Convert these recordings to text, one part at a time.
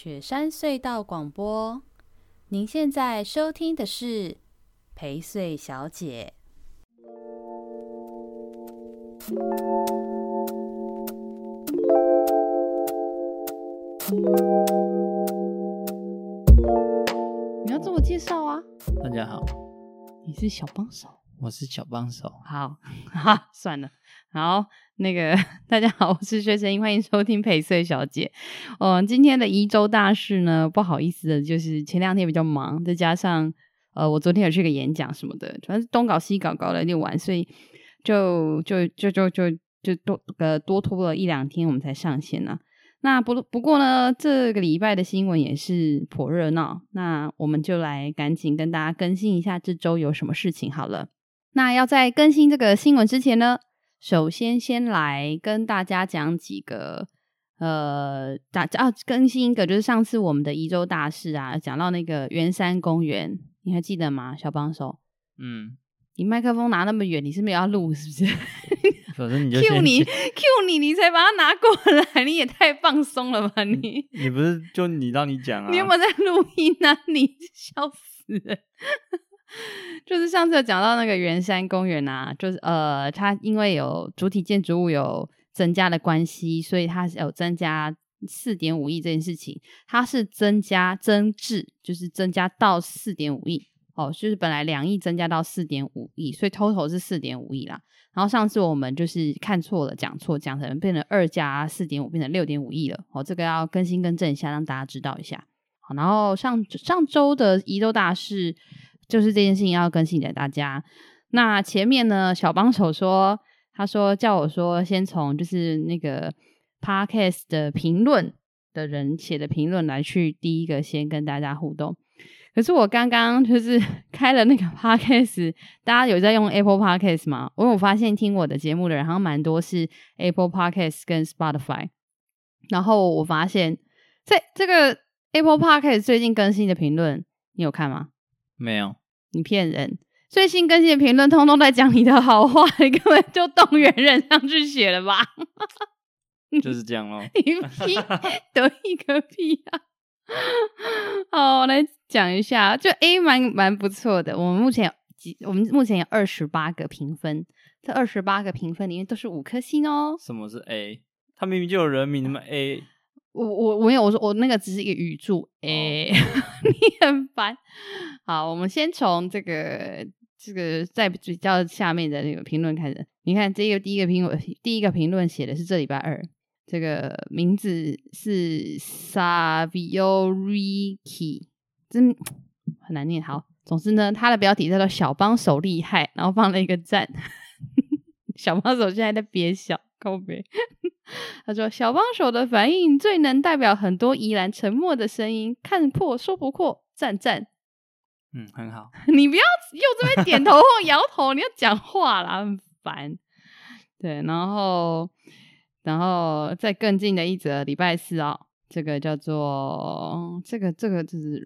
雪山隧道广播，您现在收听的是陪睡小姐。你要自我介绍啊？大家好，你是小帮手，我是小帮手。好，哈，算了。好，那个 大家好，我是薛成英，欢迎收听陪睡小姐。嗯，今天的宜周大事呢，不好意思的，就是前两天比较忙，再加上呃，我昨天有去个演讲什么的，反正东搞西搞搞了六晚，所以就就就就就就多呃多拖了一两天，我们才上线呢、那不不过呢，这个礼拜的新闻也是颇热闹，那我们就来赶紧跟大家更新一下这周有什么事情好了。那要在更新这个新闻之前呢，首先，先来跟大家讲几个，呃，大啊更新一个，就是上次我们的宜州大事啊，讲到那个圆山公园，你还记得吗？小帮手，嗯，你麦克风拿那么远，你是不是要录？是不是？反正你就 Q 你 Q 你，你才把它拿过来，你也太放松了吧你？你不是就你让你讲啊？你有没有在录音啊？你笑死了。就是上次有讲到那个圆山公园啊，就是呃，它因为有主体建筑物有增加的关系，所以它是有增加四点五亿这件事情，它是增加增至，就是增加到四点五亿哦，就是本来两亿增加到四点五亿，所以 total 是四点五亿啦。然后上次我们就是看错了，讲错，讲成变成二加四点五，变成六点五亿了。哦，这个要更新更正一下，让大家知道一下。好，然后上上周的宜周大事。就是这件事情要更新给大家。那前面呢，小帮手说，他说叫我说先从就是那个 podcast 的评论的人写的评论来去第一个先跟大家互动。可是我刚刚就是 开了那个 podcast，大家有在用 Apple Podcast 吗？因为我发现听我的节目的人好像蛮多是 Apple Podcast 跟 Spotify。然后我发现在这个 Apple Podcast 最近更新的评论，你有看吗？没有，你骗人！最新更新的评论通通在讲你的好话，你根本就动员人上去写了吧？就是这样咯。你屁 得意个屁啊！好，我来讲一下，就 A 蛮蛮不错的。我们目前几，我们目前有二十八个评分，这二十八个评分里面都是五颗星哦。什么是 A？他明明就有人名，那么 A。我我我没有，我说我那个只是一个语助，哎、欸，你很烦。好，我们先从这个这个在比较下面的那个评论开始。你看这个第一个评论，第一个评论写的是这礼拜二，这个名字是 Savioriki，真很难念。好，总之呢，他的标题叫做“小帮手厉害”，然后放了一个赞。小帮手现在在憋笑，靠北。他说：“小帮手的反应最能代表很多宜兰沉默的声音，看破说不破，赞赞。”嗯，很好。你不要又这边点头或摇头，你要讲话啦，很烦。对，然后，然后再更近的一则礼拜四哦，这个叫做这个这个就是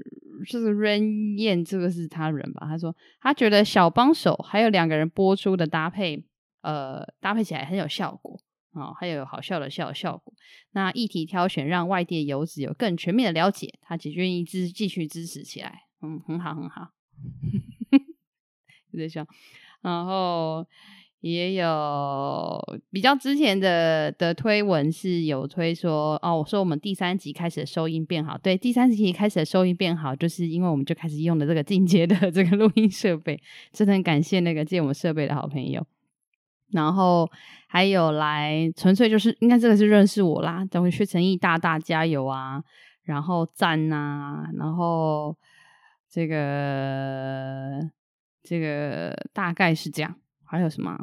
这个 Rain 燕，这个是他人吧？他说他觉得小帮手还有两个人播出的搭配，呃，搭配起来很有效果。哦，还有好笑的笑效果。那议题挑选让外地游子有更全面的了解，他只愿意支继续支持起来。嗯，很好，很好。有点笑。然后也有比较之前的的推文是有推说，哦，我说我们第三集开始的收音变好。对，第三集开始的收音变好，就是因为我们就开始用的这个进阶的 这个录音设备。真的很感谢那个借我们设备的好朋友。然后还有来，纯粹就是应该这个是认识我啦，等会薛成义大大加油啊，然后赞呐、然后这个这个大概是这样，还有什么？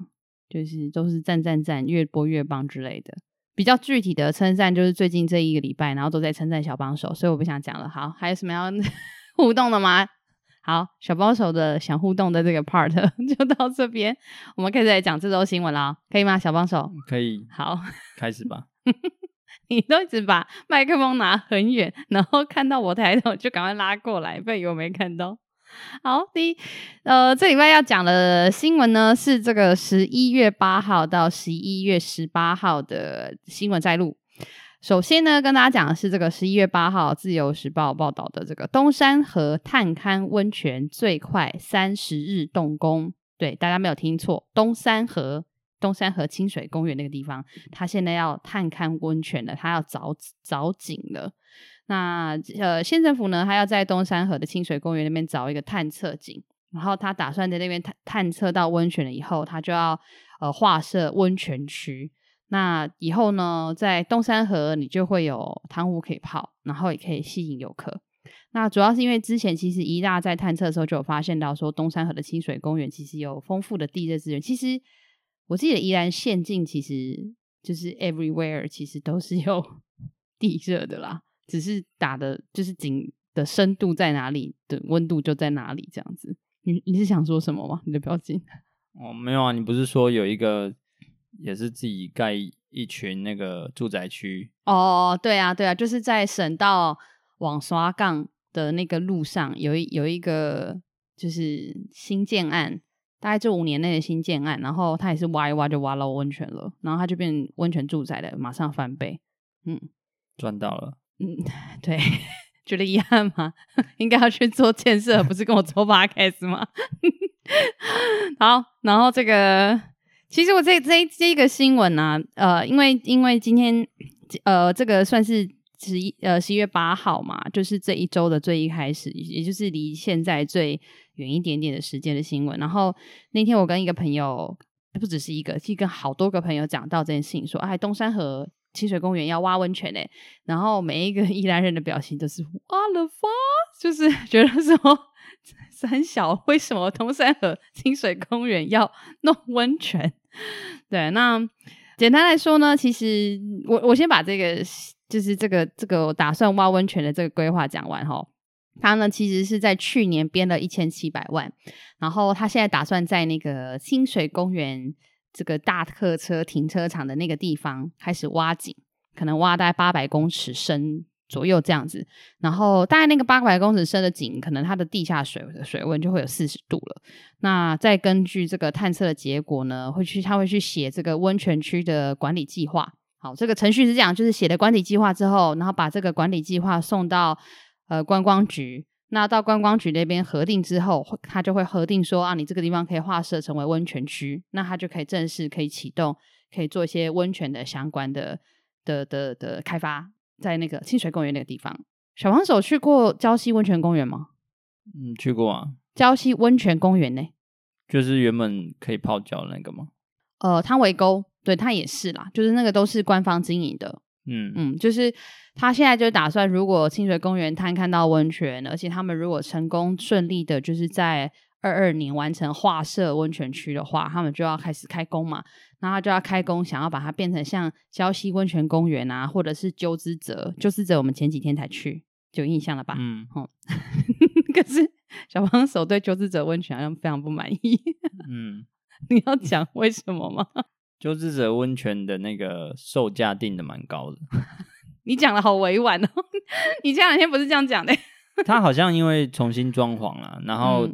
就是都是赞赞赞，越播越棒之类的。比较具体的称赞就是最近这一个礼拜，然后都在称赞小帮手，所以我不想讲了。好，还有什么要 互动的吗？好，小帮手的想互动的这个 part 就到这边，我们开始来讲这周新闻了，可以吗？小帮手可以，好，开始吧。你都一直把麦克风拿很远，然后看到我抬头就赶快拉过来，不然以为我没看到。好，第一，呃，这礼拜要讲的新闻呢是这个十一月八号到十一月十八号的新闻摘录。首先呢，跟大家讲的是这个十一月八号《自由时报》报道的这个东山河探勘温泉最快三十日动工。对，大家没有听错，东山河东山河清水公园那个地方，它现在要探勘温泉了，它要凿凿井了。那呃，县政府呢，它要在东山河的清水公园那边凿一个探测井，然后他打算在那边探探测到温泉了以后，他就要呃划设温泉区。那以后呢，在东山河你就会有汤屋可以泡，然后也可以吸引游客。那主要是因为之前其实宜大在探测的时候就有发现到说，东山河的清水公园其实有丰富的地热资源。其实我记得宜兰县境其实就是 everywhere，其实都是有 地热的啦，只是打的就是井的深度在哪里的温度就在哪里这样子。你你是想说什么吗？你的表情？哦，没有啊，你不是说有一个？也是自己盖一群那个住宅区哦，对啊，对啊，就是在省道往刷杠的那个路上，有一有一个就是新建案，大概这五年内的新建案，然后他也是挖一挖就挖到温泉了，然后他就变温泉住宅了，马上翻倍，嗯，赚到了，嗯，对，觉得遗憾吗？应该要去做建设，不是跟我做 podcast 吗？好，然后这个。其实我这这这个新闻呢、啊，呃，因为因为今天 呃，这个算是十一呃十一月八号嘛，就是这一周的最一开始，也就是离现在最远一点点的时间的新闻。然后那天我跟一个朋友，不只是一个，是跟好多个朋友讲到这件事情，说哎，东山河清水公园要挖温泉嘞。然后每一个宜兰人的表情都是挖了发，就是觉得说。三小，为什么东山河清水公园要弄温泉？对，那简单来说呢，其实我我先把这个就是这个这个打算挖温泉的这个规划讲完哈。他呢其实是在去年编了一千七百万，然后他现在打算在那个清水公园这个大客车停车场的那个地方开始挖井，可能挖大概八百公尺深。左右这样子，然后大概那个八百公尺深的井，可能它的地下水的水温就会有四十度了。那再根据这个探测的结果呢，会去他会去写这个温泉区的管理计划。好，这个程序是这样，就是写了管理计划之后，然后把这个管理计划送到呃观光局。那到观光局那边核定之后，他就会核定说啊，你这个地方可以划设成为温泉区，那他就可以正式可以启动，可以做一些温泉的相关的的的，的开发。在那个清水公园那个地方，小帮手去过礁溪温泉公园吗？嗯，去过啊。礁溪温泉公园呢，就是原本可以泡脚的那个吗？呃，汤围沟，对，它也是啦，就是那个都是官方经营的。嗯嗯，就是他现在就打算，如果清水公园摊看到温泉，而且他们如果成功顺利的，就是在二二年完成划设温泉区的话，他们就要开始开工嘛。然后他就要开工，想要把它变成像礁溪温泉公园啊，或者是鸠之泽。鸠之泽我们前几天才去，就有印象了吧？嗯，哦，可是小帮手对鸠之泽温泉好像非常不满意。嗯，你要讲为什么吗？鸠之泽温泉的那个售价定的蛮高的。你讲的好委婉哦，你前两天不是这样讲的？他好像因为重新装潢了，然后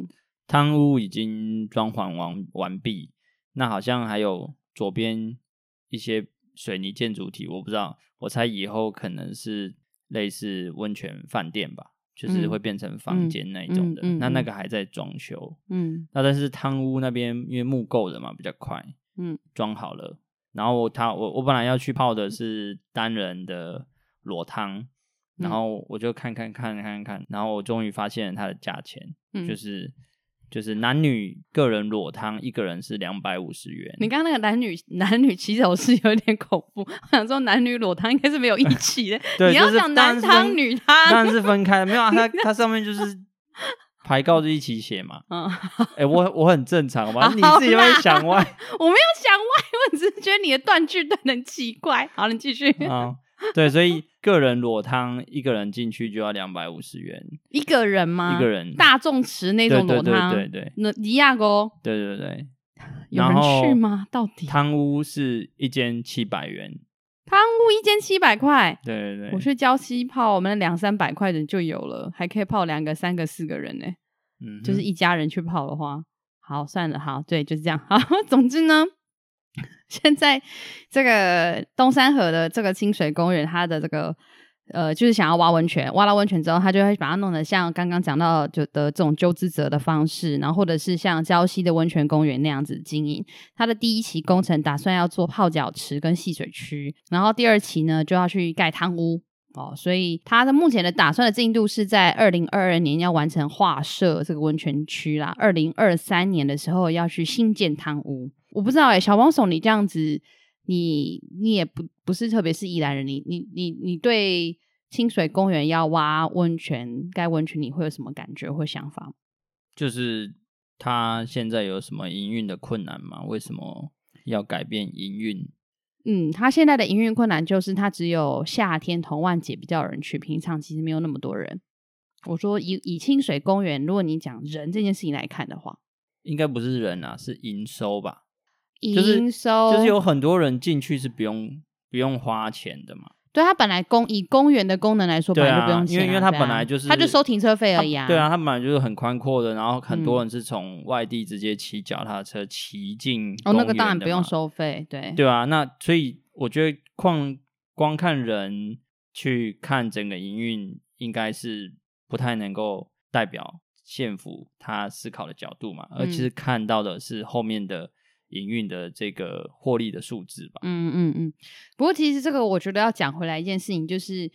汤屋已经装潢完完毕，那好像还有。左边一些水泥建筑体，我不知道，我猜以后可能是类似温泉饭店吧，就是会变成房间那一种的。嗯嗯嗯、那那个还在装修，嗯，那但是汤屋那边因为木构的嘛，比较快，嗯，装好了。然后他我我本来要去泡的是单人的裸汤，然后我就看看看看看，然后我终于发现了它的价钱，嗯、就是。就是男女个人裸汤，一个人是两百五十元。你刚刚那个男女 男女起手是有点恐怖，我想说男女裸汤应该是没有一起的。对，你要讲男汤女汤，当然是分开的。没有啊，它它上面就是牌告就一起写嘛。嗯，哎、欸，我我很正常嘛，你自己会想歪，我没有想歪，我只是觉得你的断句断的很奇怪。好，你继续。好，对，所以。个人裸汤，一个人进去就要两百五十元。一个人吗？一个人，大众池那种裸汤，对对对，那尼亚哥，对对对，有人去吗？到底汤屋是一间七百元，汤屋一间七百块，对对对，我去礁溪泡，我们两三百块的就有了，还可以泡两个、三个、四个人呢。嗯，就是一家人去泡的话，好算了，好，对，就是这样。好，总之呢。现在这个东山河的这个清水公园，它的这个呃，就是想要挖温泉，挖了温泉之后，他就会把它弄得像刚刚讲到就的这种鸠之泽的方式，然后或者是像礁溪的温泉公园那样子经营。它的第一期工程打算要做泡脚池跟戏水区，然后第二期呢就要去盖汤屋哦，所以它的目前的打算的进度是在二零二二年要完成划设这个温泉区啦，二零二三年的时候要去新建汤屋。我不知道哎、欸，小帮手，你这样子，你你也不不是特别是宜兰人，你你你你对清水公园要挖温泉盖温泉，你会有什么感觉或想法？就是他现在有什么营运的困难吗？为什么要改变营运？嗯，他现在的营运困难就是他只有夏天同万节比较有人去，平常其实没有那么多人。我说以以清水公园，如果你讲人这件事情来看的话，应该不是人啊，是营收吧。营收就是有很多人进去是不用不用花钱的嘛。对，他本来公以公园的功能来说，本来就不用钱，因为因为他本来就是他就收停车费而已啊。对啊，他本来就是很宽阔的，然后很多人是从外地直接骑脚踏车骑进哦，那个当然不用收费，对对啊。那所以我觉得光光看人去看整个营运，应该是不太能够代表县府他思考的角度嘛，而其实看到的是后面的。营运的这个获利的数字吧。嗯嗯嗯。不过其实这个我觉得要讲回来一件事情，就是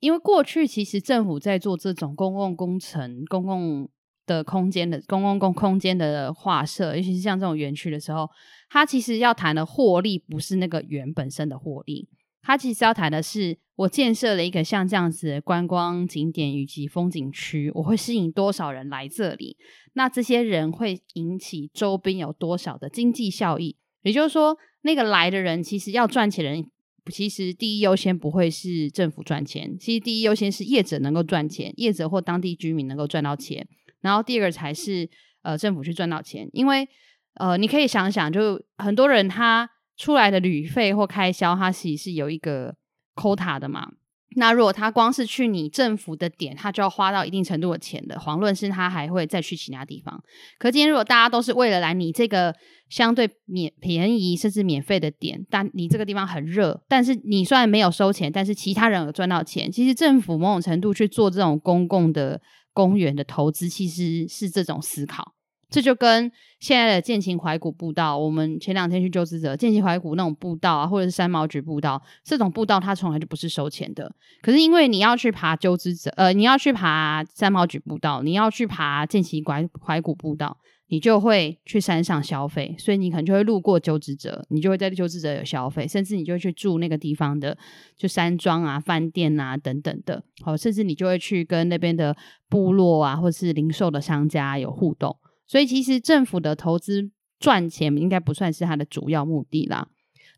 因为过去其实政府在做这种公共工程、公共的空间的公共公空间的划设，尤其是像这种园区的时候，它其实要谈的获利不是那个园本身的获利，它其实要谈的是我建设了一个像这样子的观光景点以及风景区，我会吸引多少人来这里。那这些人会引起周边有多少的经济效益？也就是说，那个来的人其实要赚钱的人，其实第一优先不会是政府赚钱，其实第一优先是业者能够赚钱，业者或当地居民能够赚到钱，然后第二个才是呃政府去赚到钱。因为呃，你可以想想，就很多人他出来的旅费或开销，它其实是有一个 quota 的嘛。那如果他光是去你政府的点，他就要花到一定程度的钱的，遑论是他还会再去其他地方。可今天如果大家都是为了来你这个相对免便宜甚至免费的点，但你这个地方很热，但是你虽然没有收钱，但是其他人有赚到钱。其实政府某种程度去做这种公共的公园的投资，其实是这种思考。这就跟现在的健情怀古步道，我们前两天去鸠之泽健情怀古那种步道啊，或者是三毛櫸步道，这种步道它从来就不是收钱的。可是因为你要去爬鸠之泽，呃，你要去爬三毛櫸步道，你要去爬健情怀怀古步道，你就会去山上消费，所以你可能就会路过鸠之泽，你就会在鸠之泽有消费，甚至你就会去住那个地方的就山庄啊、饭店啊等等的，好，甚至你就会去跟那边的部落啊，或是零售的商家有互动。所以其实政府的投资赚钱应该不算是它的主要目的啦。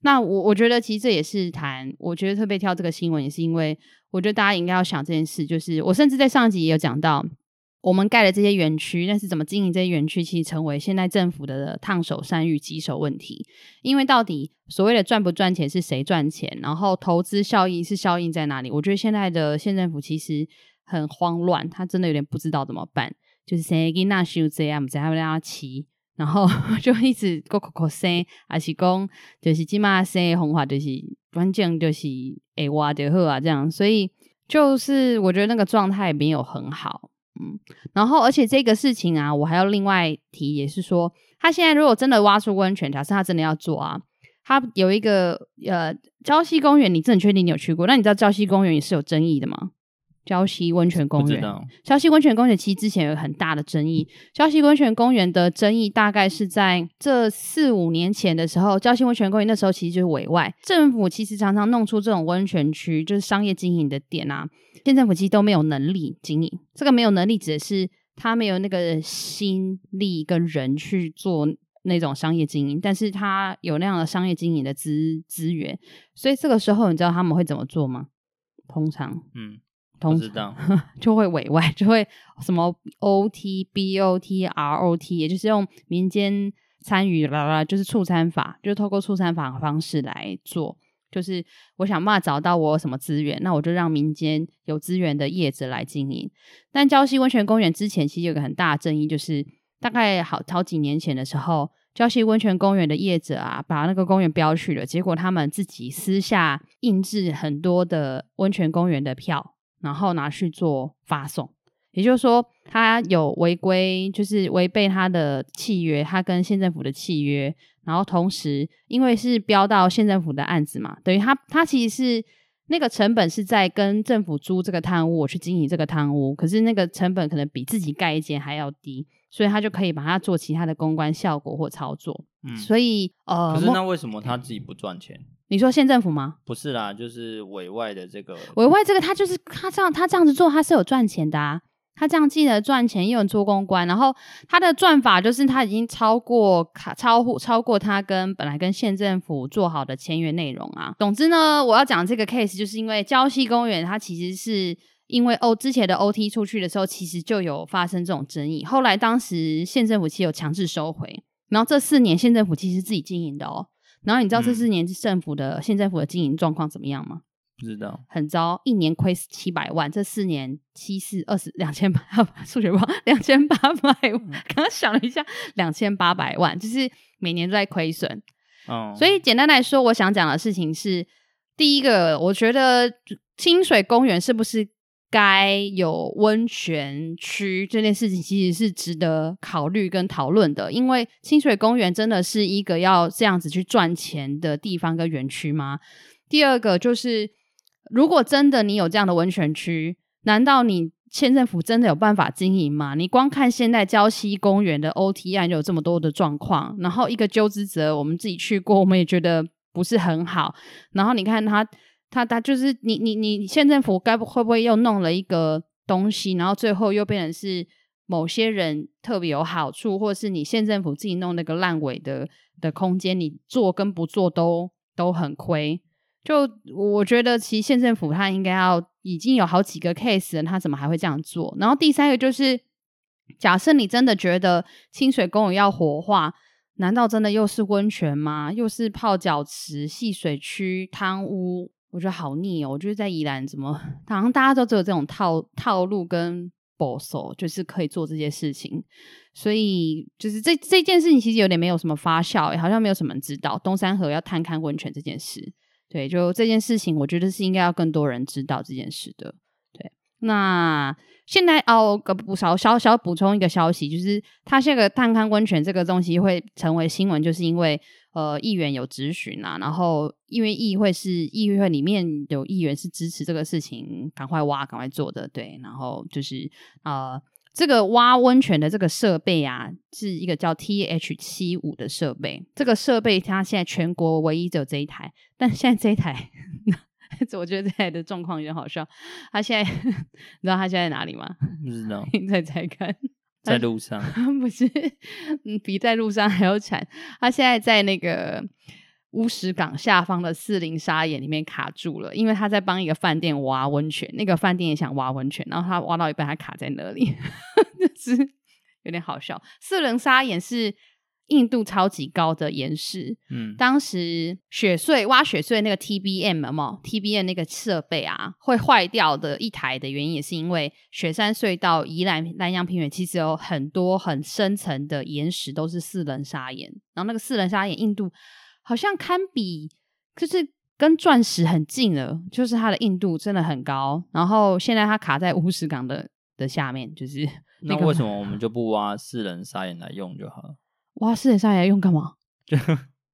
那我我觉得其实这也是谈，我觉得特别挑这个新闻，也是因为我觉得大家应该要想这件事。就是我甚至在上集也有讲到，我们盖了这些园区，但是怎么经营这些园区，其实成为现在政府的烫手山芋、棘手问题。因为到底所谓的赚不赚钱是谁赚钱，然后投资效益是效应在哪里？我觉得现在的县政府其实很慌乱，他真的有点不知道怎么办。就是生囡仔收这样，唔知还要不要骑，然后 就一直搁搁搁生，还是讲就是即马生的方法，就是反正就是会活就好啊，这样，所以就是我觉得那个状态没有很好，嗯，然后而且这个事情啊，我还要另外提，也是说，他现在如果真的挖出温泉，假设他真的要做啊，他有一个呃礁溪公园，你真的确定你有去过？那你知道礁溪公园也是有争议的吗？礁溪温泉公园，礁溪温泉公园其实之前有很大的争议。礁溪温泉公园的争议大概是在这四五年前的时候，礁溪温泉公园那时候其实就是委外，政府其实常常弄出这种温泉区，就是商业经营的点啊，县政府其实都没有能力经营。这个没有能力指的是他没有那个心力跟人去做那种商业经营，但是他有那样的商业经营的资资源，所以这个时候你知道他们会怎么做吗？通常，嗯。通知道 就会委外，就会什么 O T B O T R O T，也就是用民间参与啦啦，就是促参法，就是透过促参法的方式来做。就是我想办法找到我有什么资源，那我就让民间有资源的业者来经营。但礁溪温泉公园之前其实有个很大的争议，就是大概好好几年前的时候，礁溪温泉公园的业者啊，把那个公园标去了，结果他们自己私下印制很多的温泉公园的票，然后拿去做发送。也就是说，他有违规，就是违背他的契约，他跟县政府的契约。然后同时，因为是标到县政府的案子嘛，等于他他其实是那个成本是在跟政府租这个汤屋，我去经营这个汤屋，可是那个成本可能比自己盖一间还要低。所以他就可以把它做其他的公关效果或操作。嗯，所以呃，可是那为什么他自己不赚钱？你说县政府吗？不是啦，就是委外的这个委外这个，他就是他这样他这样子做，他是有赚钱的啊。他这样既能赚钱，又能做公关，然后他的赚法就是他已经超过卡超乎超过他跟本来跟县政府做好的签约内容啊。总之呢，我要讲这个 case，就是因为礁溪公园它其实是。因为 O 之前的 OT 出去的时候，其实就有发生这种争议。后来当时县政府其实有强制收回，然后这四年县政府其实自己经营的哦。然后你知道这四年政府的县、嗯、政府的经营状况怎么样吗？不知道，很糟，一年亏七百万。这四年七四二十两千八，数学不好，两千八百万。刚刚想了一下，两千八百万，就是每年都在亏损。哦，所以简单来说，我想讲的事情是，第一个，我觉得清水公园是不是？该有温泉区这件事情其实是值得考虑跟讨论的，因为清水公园真的是一个要这样子去赚钱的地方跟园区吗？第二个就是，如果真的你有这样的温泉区，难道你县政府真的有办法经营吗？你光看现在礁溪公园的 OT 案就有这么多的状况，然后一个鸠之泽，我们自己去过，我们也觉得不是很好，然后你看他。他他就是你你你县政府该不会不会又弄了一个东西，然后最后又变成是某些人特别有好处，或是你县政府自己弄那个烂尾的的空间，你做跟不做都都很亏。就我觉得，其实县政府他应该要已经有好几个 case 了，他怎么还会这样做？然后第三个就是，假设你真的觉得清水公园要活化，难道真的又是温泉吗？又是泡脚池、戏水区、汤屋？我觉得好腻哦！我觉得在宜兰怎么好像大家都只有这种套套路跟保守，就是可以做这些事情，所以就是这这件事情其实有点没有什么发酵，好像没有什么人知道东山河要探勘温泉这件事。对，就这件事情，我觉得是应该要更多人知道这件事的。对，那现在哦，个补少小小补充一个消息，就是他这个探勘温泉这个东西会成为新闻，就是因为。呃，议员有质询啊，然后因为议会是议会里面有议员是支持这个事情，赶快挖，赶快做的，对。然后就是呃，这个挖温泉的这个设备啊，是一个叫 TH 七五的设备。这个设备它现在全国唯一只有这一台，但现在这一台，我觉得这台的状况有点好笑。他现在，你知道他现在在哪里吗？不知道，你再猜看。在路上，不是，嗯，比在路上还要惨。他现在在那个乌石港下方的四零沙眼里面卡住了，因为他在帮一个饭店挖温泉，那个饭店也想挖温泉，然后他挖到一半，他卡在那里，就是有点好笑。四棱沙眼是。硬度超级高的岩石，嗯，当时雪穗挖雪穗那个 TBM 嘛，TBM 那个设备啊会坏掉的一台的原因，也是因为雪山隧道宜兰南阳平原其实有很多很深层的岩石都是四棱砂岩，然后那个四棱砂岩硬度好像堪比，就是跟钻石很近了，就是它的硬度真的很高。然后现在它卡在乌石港的的下面，就是 那，那为什么我们就不挖四棱砂岩来用就好了？哇，四棱砂岩用干嘛？就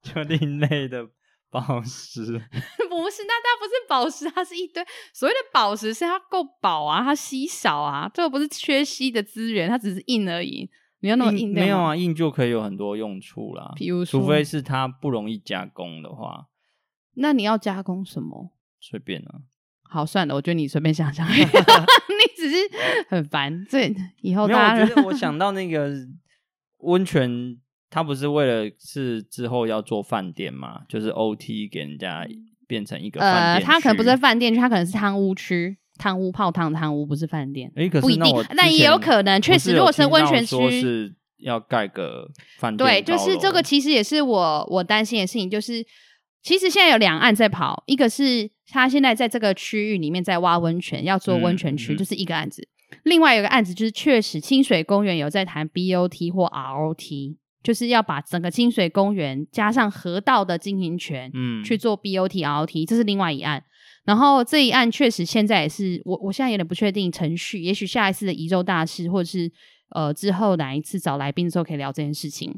就另类的宝石？不是，那它不是宝石，它是一堆所谓的宝石，是它够宝啊，它稀少啊，这个不是缺稀的资源，它只是硬而已。你要那么硬，硬？没有啊，硬就可以有很多用处啦。比如说，除非是它不容易加工的话，那你要加工什么？随便啊。好，算了，我觉得你随便想想，你只是很烦。这以后大家，我觉得我想到那个温泉。他不是为了是之后要做饭店嘛？就是 OT 给人家变成一个饭店。呃，他可能不是饭店区，他可能是汤污区，汤屋泡汤汤屋不是饭店。哎、欸，可是不一定，但也有可能，确实，如果是温泉区，是要盖个饭店。对，就是这个，其实也是我我担心的事情，就是其实现在有两岸在跑，一个是他现在在这个区域里面在挖温泉，要做温泉区，嗯，就是一个案子；嗯、另外有个案子就是确实清水公园有在谈 BOT 或 ROT。就是要把整个清水公园加上河道的经营权，嗯，去做 BOT ROT，这是另外一案。然后这一案确实现在也是我，我现在有点不确定程序，也许下一次的宜州大事，或者是呃之后哪一次找来宾的时候可以聊这件事情。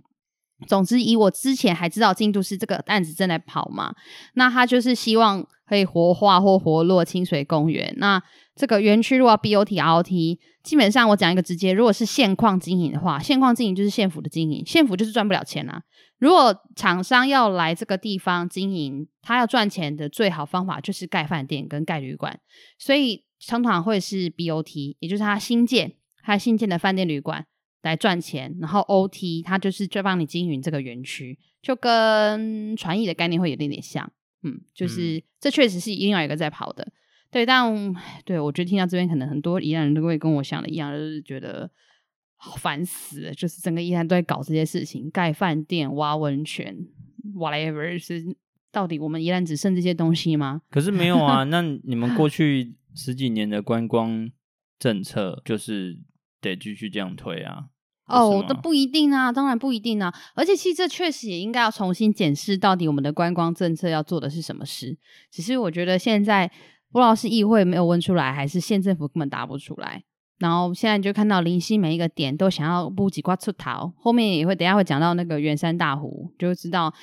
总之，以我之前还知道进度是这个案子正在跑嘛，那他就是希望可以活化或活络清水公园。那这个园区如果要 BOT ROT，基本上我讲一个直接，如果是现况经营的话，现况经营就是县府的经营，县府就是赚不了钱啊。如果厂商要来这个地方经营，他要赚钱的最好方法就是盖饭店跟盖旅馆，所以常常会是 BOT，也就是他新建他新建的饭店旅馆。来赚钱，然后 OT 他就是就帮你经营这个园区，就跟传艺的概念会有点点像，嗯，就是、嗯、这确实是另外一个在跑的，对，但对我觉得听到这边，可能很多宜兰人都会跟我想的一样，就是觉得好烦死了，就是整个宜兰都在搞这些事情，盖饭店、挖温泉，whatever，是到底我们宜兰只剩这些东西吗？可是没有啊，那你们过去十几年的观光政策就是得继续这样推啊。哦，那不一定啊，当然不一定啊。而且其实这确实也应该要重新检视，到底我们的观光政策要做的是什么事。只是我觉得现在不知道是议会没有问出来，还是县政府根本答不出来。然后现在就看到林溪每一个点都想要布几块出头，后面也会等下会讲到那个圆山大湖，就会知道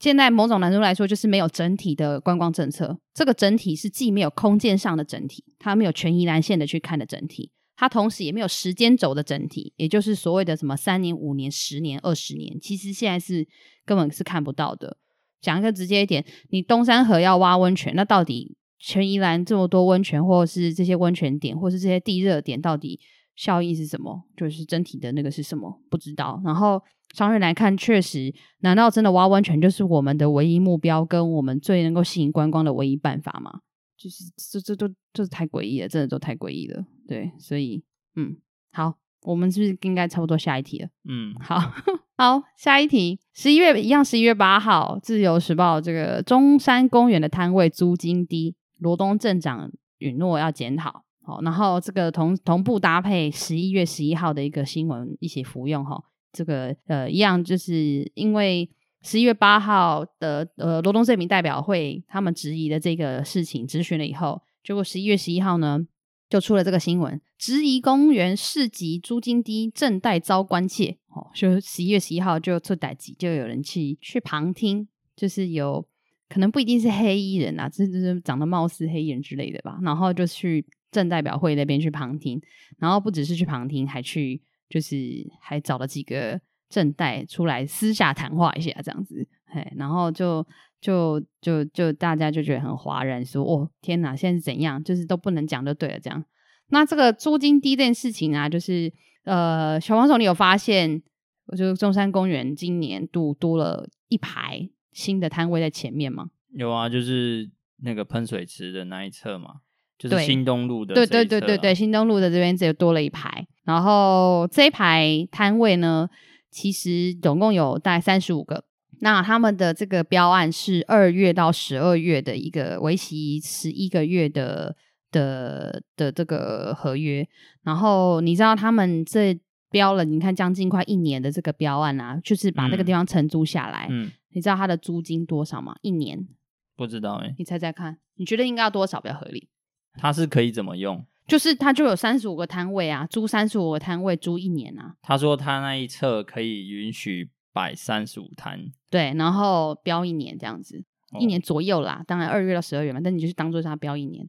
现在某种难度来说就是没有整体的观光政策。这个整体是既没有空间上的整体，它没有全宜兰县的去看的整体。它同时也没有时间轴的整体，也就是所谓的什么三年、五年、十年、二十年，其实现在是根本是看不到的。讲一个直接一点，你东山河要挖温泉，那到底全宜兰这么多温泉，或者是这些温泉点，或是这些地热点，到底效益是什么？就是整体的那个是什么？不知道。然后长远来看，确实，难道真的挖温泉就是我们的唯一目标，跟我们最能够吸引观光的唯一办法吗？就是这这都就是太诡异了，真的都太诡异了。对，所以嗯，好，我们是不是应该差不多下一题了？嗯，好 好，下一题，十一月一样，十一月八号，《自由时报》这个中山公园的摊位租金低，罗东镇长允诺要检讨。好，然后这个同同步搭配十一月十一号的一个新闻一起服用哈。这个呃一样，就是因为。十一月八号的呃罗东镇民代表会，他们质疑的这个事情咨询了以后，结果十一月十一号呢，就出了这个新闻，质疑公园市集租金低，正待遭关切。哦，就十一月十一号就出代志，就有人去去旁听，就是有可能不一定是黑衣人啊，这就是长得貌似黑衣人之类的吧，然后就去镇代表会那边去旁听，然后不只是去旁听，还去就是还找了几个。镇代出来私下谈话一下，这样子，嘿，然后就就就就大家就觉得很哗然，说哦天哪，现在是怎样？就是都不能讲就对了，这样。那这个租金低这件事情啊，就是呃，小帮手，你有发现？我觉得中山公园今年度多了一排新的摊位在前面吗？有啊，就是那个喷水池的那一侧嘛，就是新东路的、啊，对对对对对，新东路的这边只有多了一排，然后这一排摊位呢？其实总共有大概三十五个，那他们的这个标案是二月到十二月的一个为期十一个月的的的这个合约，然后你知道他们这标了，你看将近快一年的这个标案啊，就是把那个地方承租下来，嗯，你知道他的租金多少吗？一年不知道哎，你猜猜看，你觉得应该要多少比较合理？他是可以怎么用？就是他就有三十五个摊位啊，租三十五个摊位租一年啊。他说他那一侧可以允许摆三十五摊，对，然后标一年这样子，哦、一年左右啦。当然二月到十二月嘛，但你就是当做他标一年。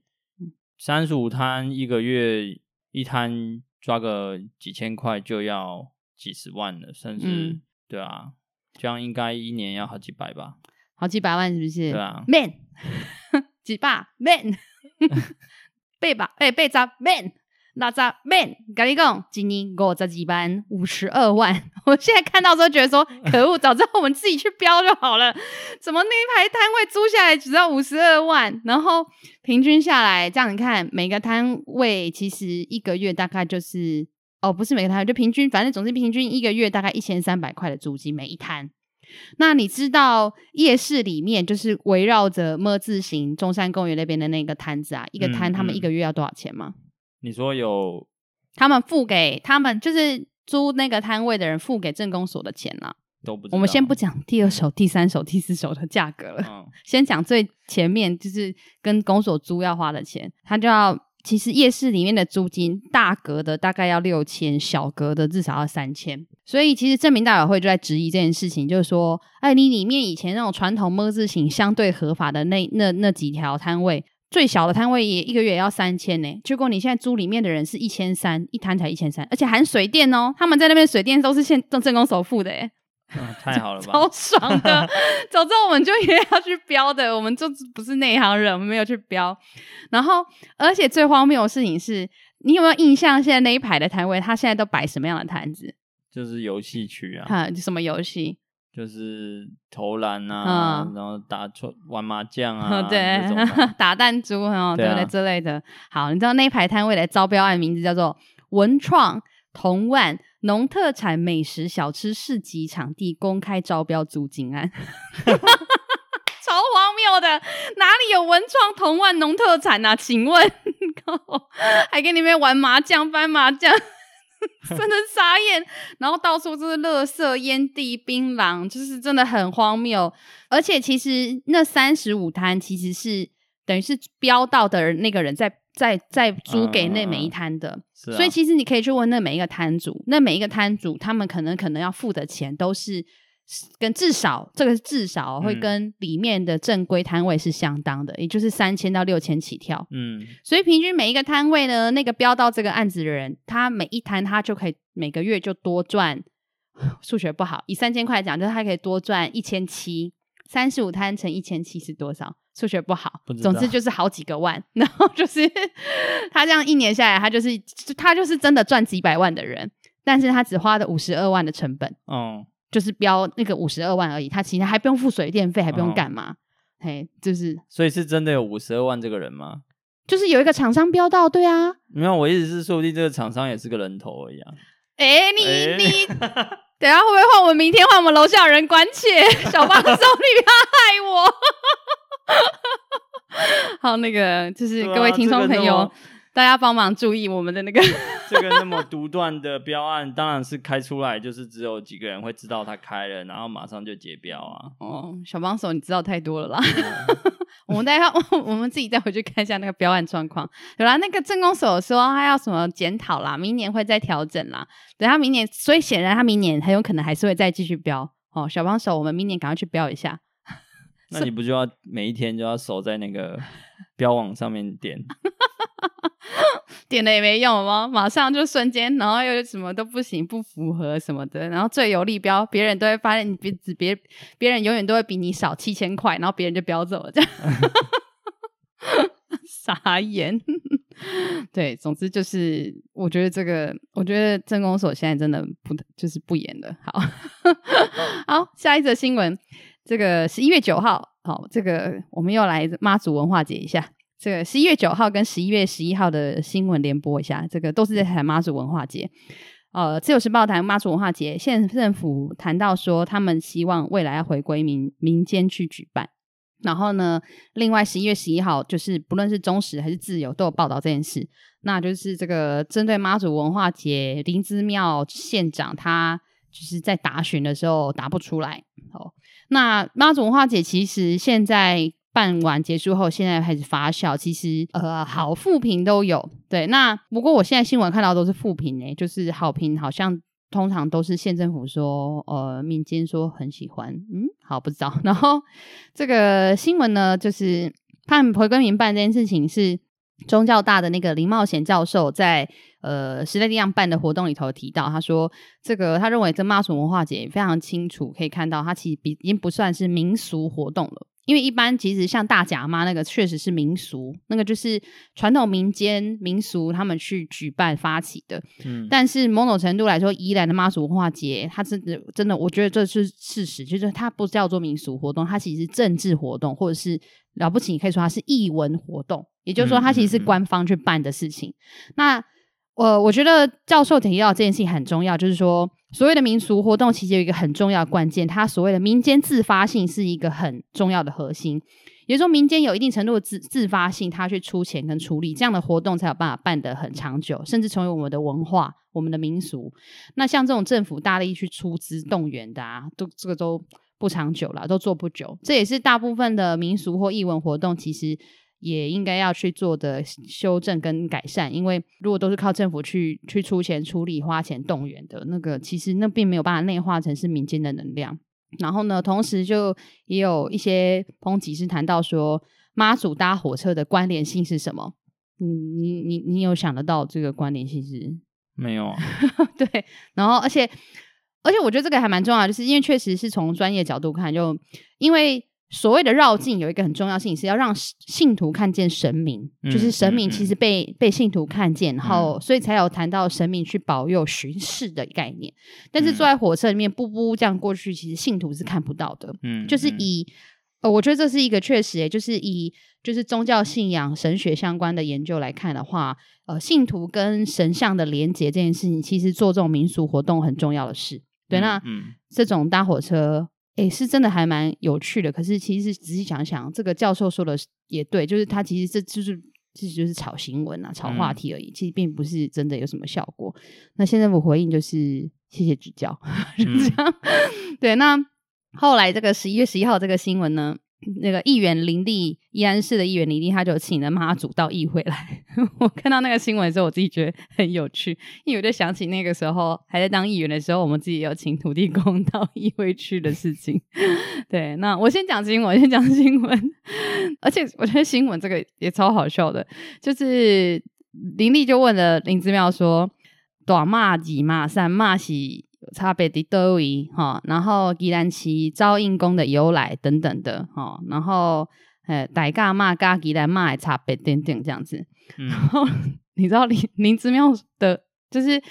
三十五摊一个月一摊抓个几千块就要几十万了，甚至、嗯、对啊，这样应该一年要好几百吧？好几百万是不是？对啊，man 几百 man。八百哎，八十万，六十万，跟你讲，今年五十几班，五十二万。我现在看到时候觉得说，可恶，早知道我们自己去标就好了。怎么那一排摊位租下来只要五十二万？然后平均下来，这样你看，每个摊位其实一个月大概就是，哦，不是每个摊位，就平均，反正总之平均一个月大概一千三百块的租金每一摊。那你知道夜市里面就是围绕着么字形中山公园那边的那个摊子啊，一个摊他们一个月要多少钱吗？嗯嗯、你说有，他们付给他们就是租那个摊位的人付给镇公所的钱啊，都不知道。我们先不讲第二手、第三手、第四手的价格了，嗯、先讲最前面，就是跟公所租要花的钱，他就要。其实夜市里面的租金，大格的大概要六千，小格的至少要三千。所以其实镇民代表会就在质疑这件事情，就是说，哎，你里面以前那种传统 ㄇ 字形相对合法的那那那几条摊位，最小的摊位也一个月也要三千呢。结果你现在租里面的人是一千三，一摊才一千三，而且含水电哦。他们在那边水电都是现镇公所付的诶嗯、太好了吧，超爽的！早知道我们就也要去标的，我们就不是内行人，我们没有去标。然后，而且最荒谬的事情是，你有没有印象？现在那一排的摊位，他现在都摆什么样的摊子？就是游戏区啊，哈，什么游戏？就是投篮啊，嗯、然后打错玩麻将啊，对，打弹珠啊，对不对？之类的。好，你知道那一排摊位的招标案名字叫做文创童玩。农特产美食小吃市集场地公开招标租金案，超荒谬的！哪里有文创童玩农特产啊？请问，还跟你们玩麻将、翻麻将，真的傻眼。然后到处都是垃圾、烟蒂、槟榔，就是真的很荒谬。而且其实那三十五摊其实是等于是标到的那个人在。再再租给那每一摊的，嗯嗯啊、所以其实你可以去问那每一个摊主，那每一个摊主他们可能可能要付的钱都是跟至少这个至少会跟里面的正规摊位是相当的，嗯、也就是三千到六千起跳。嗯，所以平均每一个摊位呢，那个标到这个案子的人，他每一摊他就可以每个月就多赚，数学不好，以三千块来讲，就是他可以多赚一千七，三十五摊乘一千七是多少？数学不好，不总之就是好几个万，然后就是他这样一年下来，他就是他就是真的赚几百万的人，但是他只花了五十二万的成本，哦，就是标那个五十二万而已，他其实还不用付水电费，还不用干嘛，哦、嘿，就是，所以是真的有五十二万这个人吗？就是有一个厂商标到，对啊，没有，我意思是说不定这个厂商也是个人头而已啊，哎、欸，你、欸、你 等下会不会换我们明天换我们楼下人关切？小帮手，你不要害我。好，那个就是各位听众朋友，啊、大家帮忙注意我们的那个 这个那么独断的标案，当然是开出来就是只有几个人会知道他开了，然后马上就结标啊。哦，小帮手，你知道太多了啦。我们待会我们自己再回去看一下那个标案状况。有啦，那个镇公所说他要什么检讨啦，明年会再调整啦。等他明年，所以显然他明年很有可能还是会再继续标。哦，小帮手，我们明年赶快去标一下。那你不就要每一天就要守在那个 标网上面点，点了也没用吗？马上就瞬间，然后又什么都不行，不符合什么的，然后最有利标，别人都会发现你别别别人永远都会比你少七千块，然后别人就标走了，这样 傻眼。对，总之就是我觉得这个，我觉得镇公所现在真的不就是不严了。好好，下一则新闻。这个十一月九号，好，这个我们又来妈祖文化节一下。这个十一月九号跟十一月十一号的新闻联播一下，这个都是在谈妈祖文化节。呃，自由时报谈妈祖文化节，县政府谈到说，他们希望未来要回归民民间去举办。然后呢，另外十一月十一号，就是不论是中时还是自由都有报道这件事。那就是这个针对妈祖文化节，林姿妙县长他就是在答询的时候答不出来。哦。那妈祖文化节其实现在办完结束后，现在开始发酵，其实呃好负评都有。对，那不过我现在新闻看到都是负评诶，就是好评好像通常都是县政府说，呃民间说很喜欢，嗯，好不知道。然后这个新闻呢，就是判回归民办这件事情是。宗教大的那个林茂贤教授在呃时代力量办的活动里头提到，他说这个他认为这妈祖文化节非常清楚可以看到，它其实已经不算是民俗活动了，因为一般其实像大甲妈那个确实是民俗，那个就是传统民间民俗他们去举办发起的，嗯，但是某种程度来说，宜兰的妈祖文化节，它真的真的，我觉得这是事实，就是它不叫做民俗活动，它其实是政治活动，或者是了不起，你可以说它是艺文活动。也就是说，它其实是官方去办的事情。嗯嗯嗯、那我、呃、我觉得教授提到这件事情很重要，就是说，所谓的民俗活动其实有一个很重要的关键，它所谓的民间自发性是一个很重要的核心。也就是说民间有一定程度的自自发性，他去出钱跟出力，这样的活动才有办法办得很长久，甚至成为我们的文化、我们的民俗。那像这种政府大力去出资动员的啊，都这个都不长久了，都做不久。这也是大部分的民俗或艺文活动，其实。也应该要去做的修正跟改善，因为如果都是靠政府去去出钱出力花钱动员的那个，其实那并没有办法内化成是民间的能量。然后呢，同时就也有一些抨击是谈到说妈祖搭火车的关联性是什么？你你你你有想得到这个关联性是？没有啊。对，然后而且而且我觉得这个还蛮重要的，就是因为确实是从专业角度看，就因为。所谓的绕境有一个很重要性，是要让信徒看见神明，嗯、就是神明其实被、嗯、被信徒看见，然后、嗯、所以才有谈到神明去保佑巡视的概念。但是坐在火车里面，步步这样过去，其实信徒是看不到的。嗯，就是以呃，我觉得这是一个确实，诶，就是以就是宗教信仰、神学相关的研究来看的话，呃，信徒跟神像的连结这件事情，其实做这种民俗活动很重要的事。对，那、嗯、这种搭火车。诶，是真的还蛮有趣的。可是其实仔细想想，这个教授说的也对，就是他其实这就是其实就是炒新闻啊，炒话题而已，其实并不是真的有什么效果。那现在我回应就是谢谢指教，就这样。对，那后来这个十一月十一号这个新闻呢？那个议员林立，宜安市的议员林立，他就请了妈祖到议会来。我看到那个新闻的时候，我自己觉得很有趣，因为我就想起那个时候还在当议员的时候，我们自己有请土地公 到议会去的事情。对，那我先讲新闻，先讲新闻。而且我觉得新闻这个也超好笑的，就是林立就问了林之妙说：“短骂几骂、三妈是？”差别的多位哈，然后宜兰市招应宫的由来等等的哈，然后呃，大甲妈加宜兰骂的差别等等这样子。嗯、然后你知道林林之妙的，就是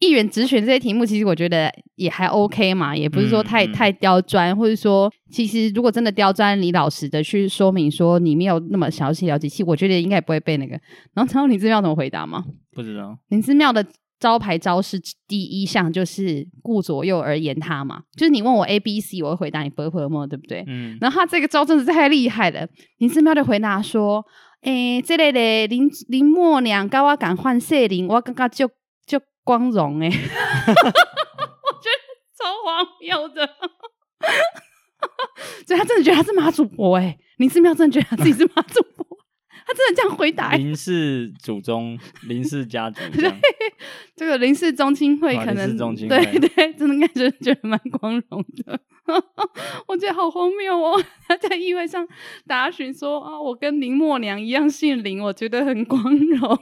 议员直选这些题目，其实我觉得也还 OK 嘛，也不是说太、嗯、太刁钻，或者说其实如果真的刁钻，你老实的去说明说你没有那么详细了解，其实我觉得应该不会被那个。然后 知道林之妙怎么回答吗？不知道。林之妙的。招牌招式第一项就是顾左右而言他嘛，就是你问我 A B C，我会回答你伯伯嘛，对不对？嗯。然后他这个招真的是太厉害了，林姿妙就回答说：“诶、欸，这类的林林默娘跟我敢换色林，我刚刚就就光荣诶。”我觉得超荒谬的，所以他真的觉得他是马主播诶，林姿妙真的觉得他自己是妈祖婆。他真的这样回答、欸？林氏祖宗，林氏家族 这样。对，这个林氏宗亲会可能，对对，真的应该觉觉得蛮光荣的。我觉得好荒谬哦！他在议会上答询说啊，我跟林默娘一样姓林，我觉得很光荣。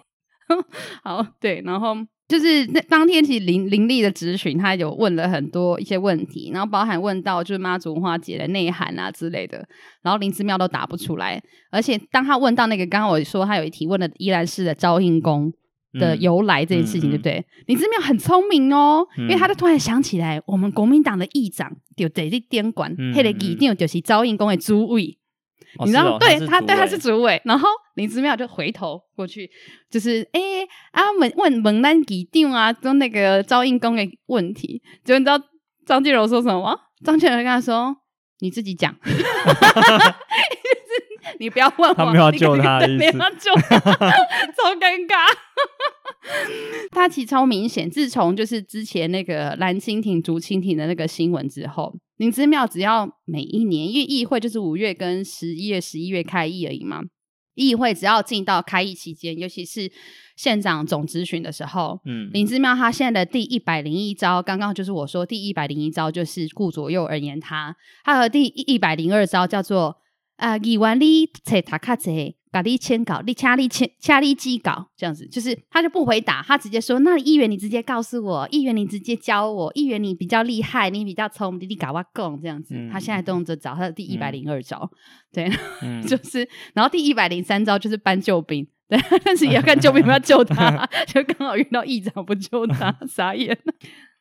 好，对，然后。就是那当天其实林林立的质询，他有问了很多一些问题，然后包含问到就是妈祖文化节的内涵啊之类的，然后林之妙都答不出来。而且当他问到那个刚刚我说他有一提问的宜兰市的招应宫的由来这件事情，对不对？嗯嗯嗯、林之妙很聪明哦，因为他就突然想起来，我们国民党的议长就在这监管，他的一定就是招应宫的主委。你知道，哦、对他，对他是主委，然后林之妙就回头过去，就是哎、欸、啊问问蒙丹吉定啊，就那个招应工的问题，就你知道张静柔说什么吗？张静柔跟他说：“你自己讲，你不要问我，他没有要救他的意思，没有要救他，超尴尬。”他其实超明显，自从就是之前那个蓝蜻蜓、竹蜻蜓的那个新闻之后。林姿妙只要每一年，因为议会就是五月跟十一月、十一月开议而已嘛。议会只要进到开议期间，尤其是县长总咨询的时候，嗯，林姿妙他现在的第一百零一招，刚刚就是我说第一百零一招就是顾左右而言他，他和第一百零二招叫做啊，议员你切他卡切。把你签稿，你掐你签，掐你记稿，这样子就是他就不回答，他直接说：“那议员你直接告诉我，议员你直接教我，议员你比较厉害，你比较聪明，你搞我讲这样子。嗯”他现在都用这招，他的第一百零二招，嗯、对，嗯、就是然后第一百零三招就是搬救兵，对，但是也要看救兵要救他，就刚好遇到议长不救他，傻眼。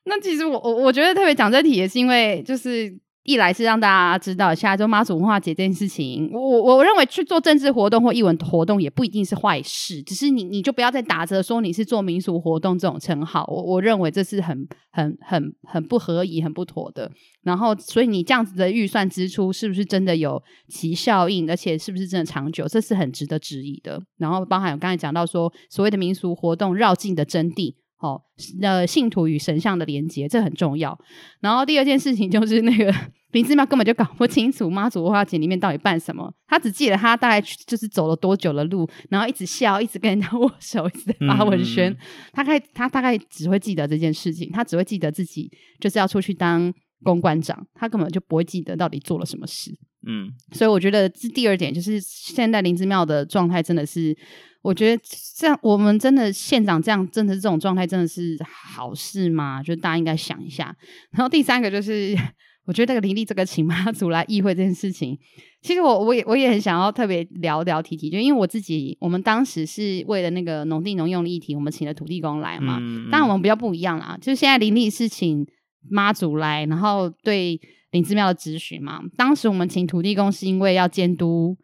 那其实我我我觉得特别讲这题也是因为就是。一来是让大家知道下周妈祖文化节这件事情，我我我认为去做政治活动或艺文活动也不一定是坏事，只是你你就不要再打着说你是做民俗活动这种称号，我我认为这是很很很很不合宜、很不妥的。然后，所以你这样子的预算支出是不是真的有其效应，而且是不是真的长久，这是很值得质疑的。然后，包含我刚才讲到说所谓的民俗活动绕境的真谛。哦，呃，信徒与神像的连接，这很重要。然后第二件事情就是那个林志妙根本就搞不清楚妈祖文化节里面到底办什么，他只记得他大概就是走了多久的路，然后一直笑，一直跟人家 握手，一直在发文宣。嗯、他开他大概只会记得这件事情，他只会记得自己就是要出去当公关长，他根本就不会记得到底做了什么事。嗯，所以我觉得这第二点就是现在林姿妙的状态真的是。我觉得这样，我们真的县长这样，真的是这种状态，真的是好事吗？就大家应该想一下。然后第三个就是，我觉得这个林立这个请妈祖来议会这件事情，其实我我也我也很想要特别聊聊提提，就因为我自己，我们当时是为了那个农地农用的议题，我们请了土地公来嘛。嗯嗯，当然我们比较不一样啦，就是现在林立是请妈祖来，然后对林姿妙的质询嘛。当时我们请土地公是因为要监督。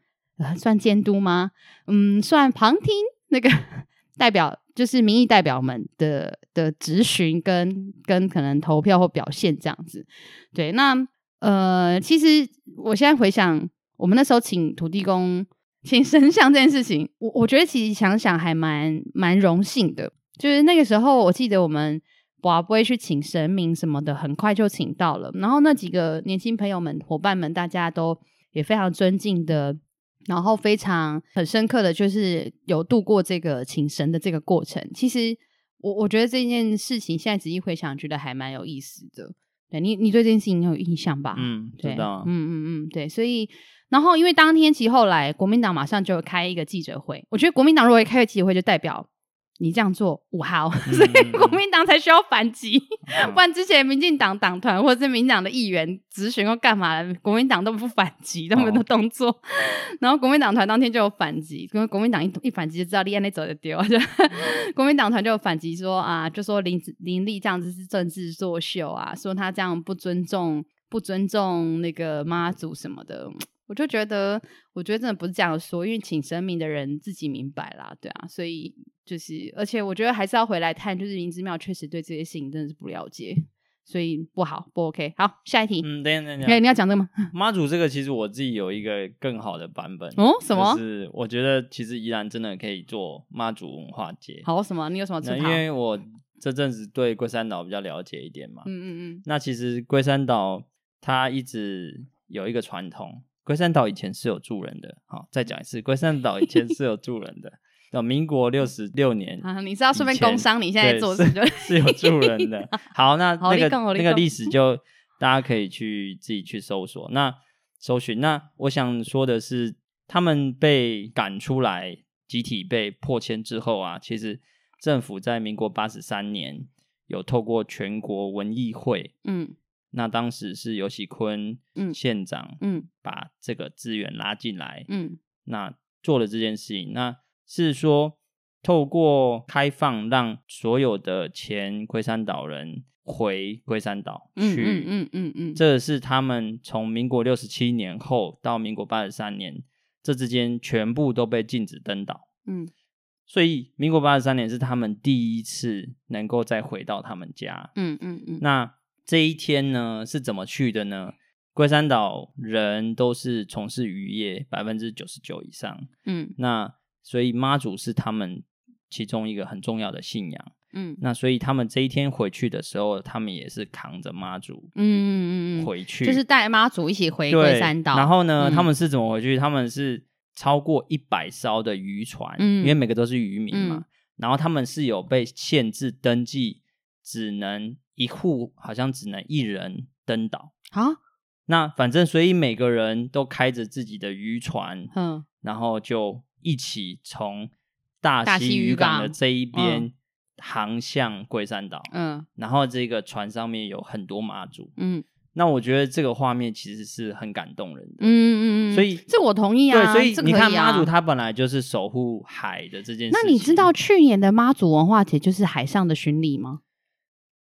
呃算监督吗？嗯，算旁听那个 代表，就是民意代表们的的质询跟跟可能投票或表现这样子。对，那呃，其实我现在回想，我们那时候请土地公、请神像这件事情，我我觉得其实想想还蛮蛮荣幸的。就是那个时候，我记得我们不会去请神明什么的，很快就请到了。然后那几个年轻朋友们、伙伴们，大家都也非常尊敬的。然后非常很深刻的就是有度过这个请神的这个过程。其实我我觉得这件事情现在仔细回想，觉得还蛮有意思的。对你，你对这件事情有印象吧？嗯，知道。嗯嗯嗯，对。所以，然后因为当天其实后来国民党马上就开一个记者会，我觉得国民党如果开个记者会，就代表。你这样做五号，所以国民党才需要反击，嗯、不然之前民进党党团或者是民党的议员质询或干嘛，国民党都不反击，都没有动作。哦、然后国民党团当天就有反击，因为国民党一一反击就知道立案那走就丢，就国民党团就有反击说啊，就说林林立这样子是政治作秀啊，说他这样不尊重不尊重那个妈祖什么的。我就觉得，我觉得真的不是这样说，因为请神明的人自己明白啦，对啊，所以就是，而且我觉得还是要回来看，就是林之妙确实对这些事情真的是不了解，所以不好，不 OK。好，下一题。嗯，等一下，等一下，你要讲这个吗？妈祖这个其实我自己有一个更好的版本哦，什么？就是我觉得其实宜兰真的可以做妈祖文化节。好，什么？你有什么？因为我这阵子对龟山岛比较了解一点嘛。嗯嗯嗯。那其实龟山岛它一直有一个传统。龟山岛以前是有住人的，好，再讲一次，龟山岛以前是有住人的。到民国六十六年啊，你知道顺便工商，你现在做事是，是有住人的。好，那那个那个历史就大家可以去自己去搜索。那搜寻，那我想说的是，他们被赶出来，集体被破迁之后啊，其实政府在民国八十三年有透过全国文艺会，嗯。那当时是游锡堃县长，嗯，把这个资源拉进来，嗯，那做了这件事情，那是说透过开放，让所有的前龟山岛人回龟山岛去，嗯嗯嗯嗯，这是他们从民国六十七年后到民国八十三年这之间全部都被禁止登岛，嗯，所以民国八十三年是他们第一次能够再回到他们家，嗯嗯嗯，那。这一天呢是怎么去的呢？龟山岛人都是从事渔业，百分之九十九以上。嗯，那所以妈祖是他们其中一个很重要的信仰。嗯，那所以他们这一天回去的时候，他们也是扛着妈祖，嗯嗯嗯回去，就是带妈祖一起回龟山岛。然后呢，嗯、他们是怎么回去？他们是超过一百艘的渔船，嗯、因为每个都是渔民嘛。嗯、然后他们是有被限制登记，只能。一户好像只能一人登岛。啊，那反正所以每个人都开着自己的渔船，嗯，然后就一起从大溪渔港的这一边航向龟山岛，嗯，然后这个船上面有很多妈祖，嗯，那我觉得这个画面其实是很感动人的，嗯嗯嗯，所以这我同意啊，对，所以你看妈祖他本来就是守护海的这件事，那你知道去年的妈祖文化节就是海上的巡礼吗？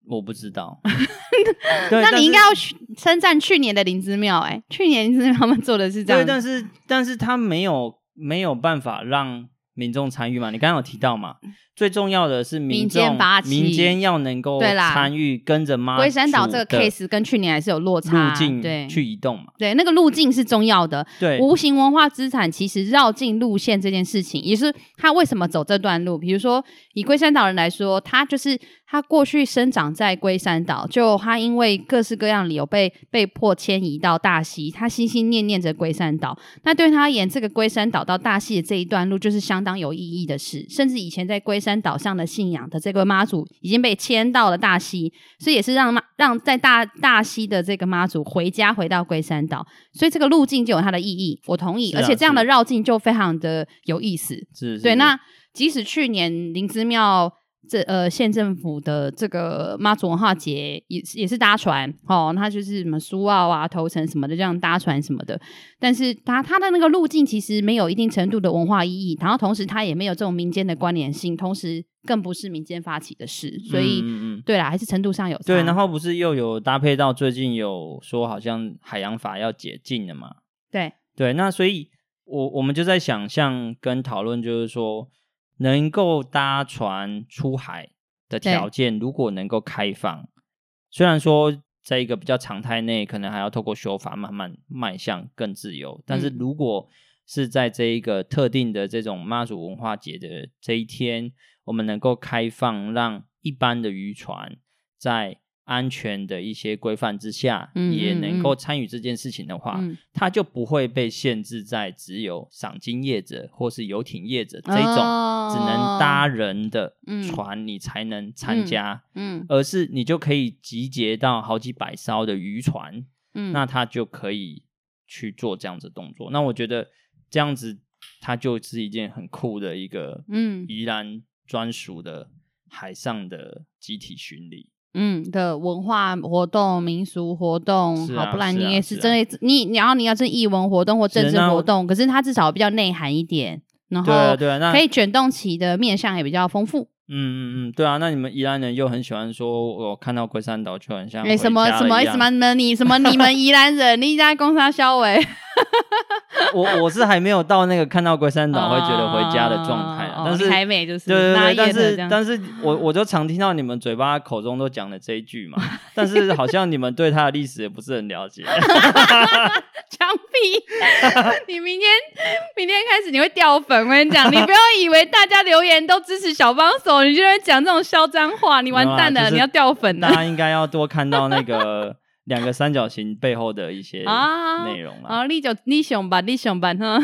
我不知道。那你应该要去称赞去年的灵芝庙，哎，去年灵芝庙他们做的是这样。对，但是但是他没有没有办法让民众参与嘛？你刚刚有提到嘛？最重要的是民众民间要能够参与，跟着妈祖龟山岛这个 case 跟去年还是有落差，路径对去移动嘛？对，那个路径是重要的。对，无形文化资产其实绕境路线这件事情，也是他为什么走这段路。比如说以龟山岛人来说，他就是。他过去生长在龟山岛，就他因为各式各样理由被被迫迁移到大溪，他心心念念着龟山岛。那对他而言，这个龟山岛到大溪的这一段路就是相当有意义的事。甚至以前在龟山岛上的信仰的这个妈祖已经被迁到了大溪，所以也是让妈让在大大溪的这个妈祖回家回到龟山岛，所以这个路径就有它的意义。我同意，啊、而且这样的绕境就非常的有意思。是，是，对。那即使去年林姿妙。这呃，县政府的这个妈祖文化节也也是搭船哦，它就是什么苏澳啊、头城什么的这样搭船什么的，但是它它的那个路径其实没有一定程度的文化意义，然后同时它也没有这种民间的关联性，同时更不是民间发起的事，所以嗯嗯对啦，还是程度上有差。对，然后不是又有搭配到最近有说好像海洋法要解禁了嘛？对对，那所以我我们就在想象跟讨论，就是说。能够搭船出海的条件，如果能够开放，虽然说在一个比较常态内，可能还要透过修法慢慢迈向更自由，但是如果是在这一个特定的这种妈祖文化节的这一天，我们能够开放，让一般的渔船在安全的一些规范之下，也能够参与这件事情的话，嗯、它就不会被限制在只有赏金业者或是游艇业者这种只能搭人的船，你才能参加，嗯，嗯嗯而是你就可以集结到好几百艘的渔船，嗯，那它就可以去做这样子动作。那我觉得这样子，它就是一件很酷的一个，嗯，宜兰专属的海上的集体巡礼。嗯的文化活动、民俗活动，啊、好，不然你也是真的，你然后你要是艺文活动或政治活动，可是它至少比较内涵一点，然后对啊，那可以卷动起的面向也比较丰富。嗯嗯嗯，对啊，那你们宜兰人又很喜欢说，我看到龟山岛就很像。哎，什么 什么什么你什么你们宜兰人，你在攻杀肖伟。我我是还没有到那个看到龟山岛会觉得回家的状态，但是还美就是对对对，但是但是我我就常听到你们嘴巴口中都讲的这一句嘛，但是好像你们对它的历史也不是很了解。枪毙！你明天明天开始你会掉粉，我跟你讲，你不要以为大家留言都支持小帮手，你就会讲这种嚣张话，你完蛋了，你要掉粉的。大家应该要多看到那个。两个三角形背后的一些内容啊，啊，你就你想吧，你想吧哈。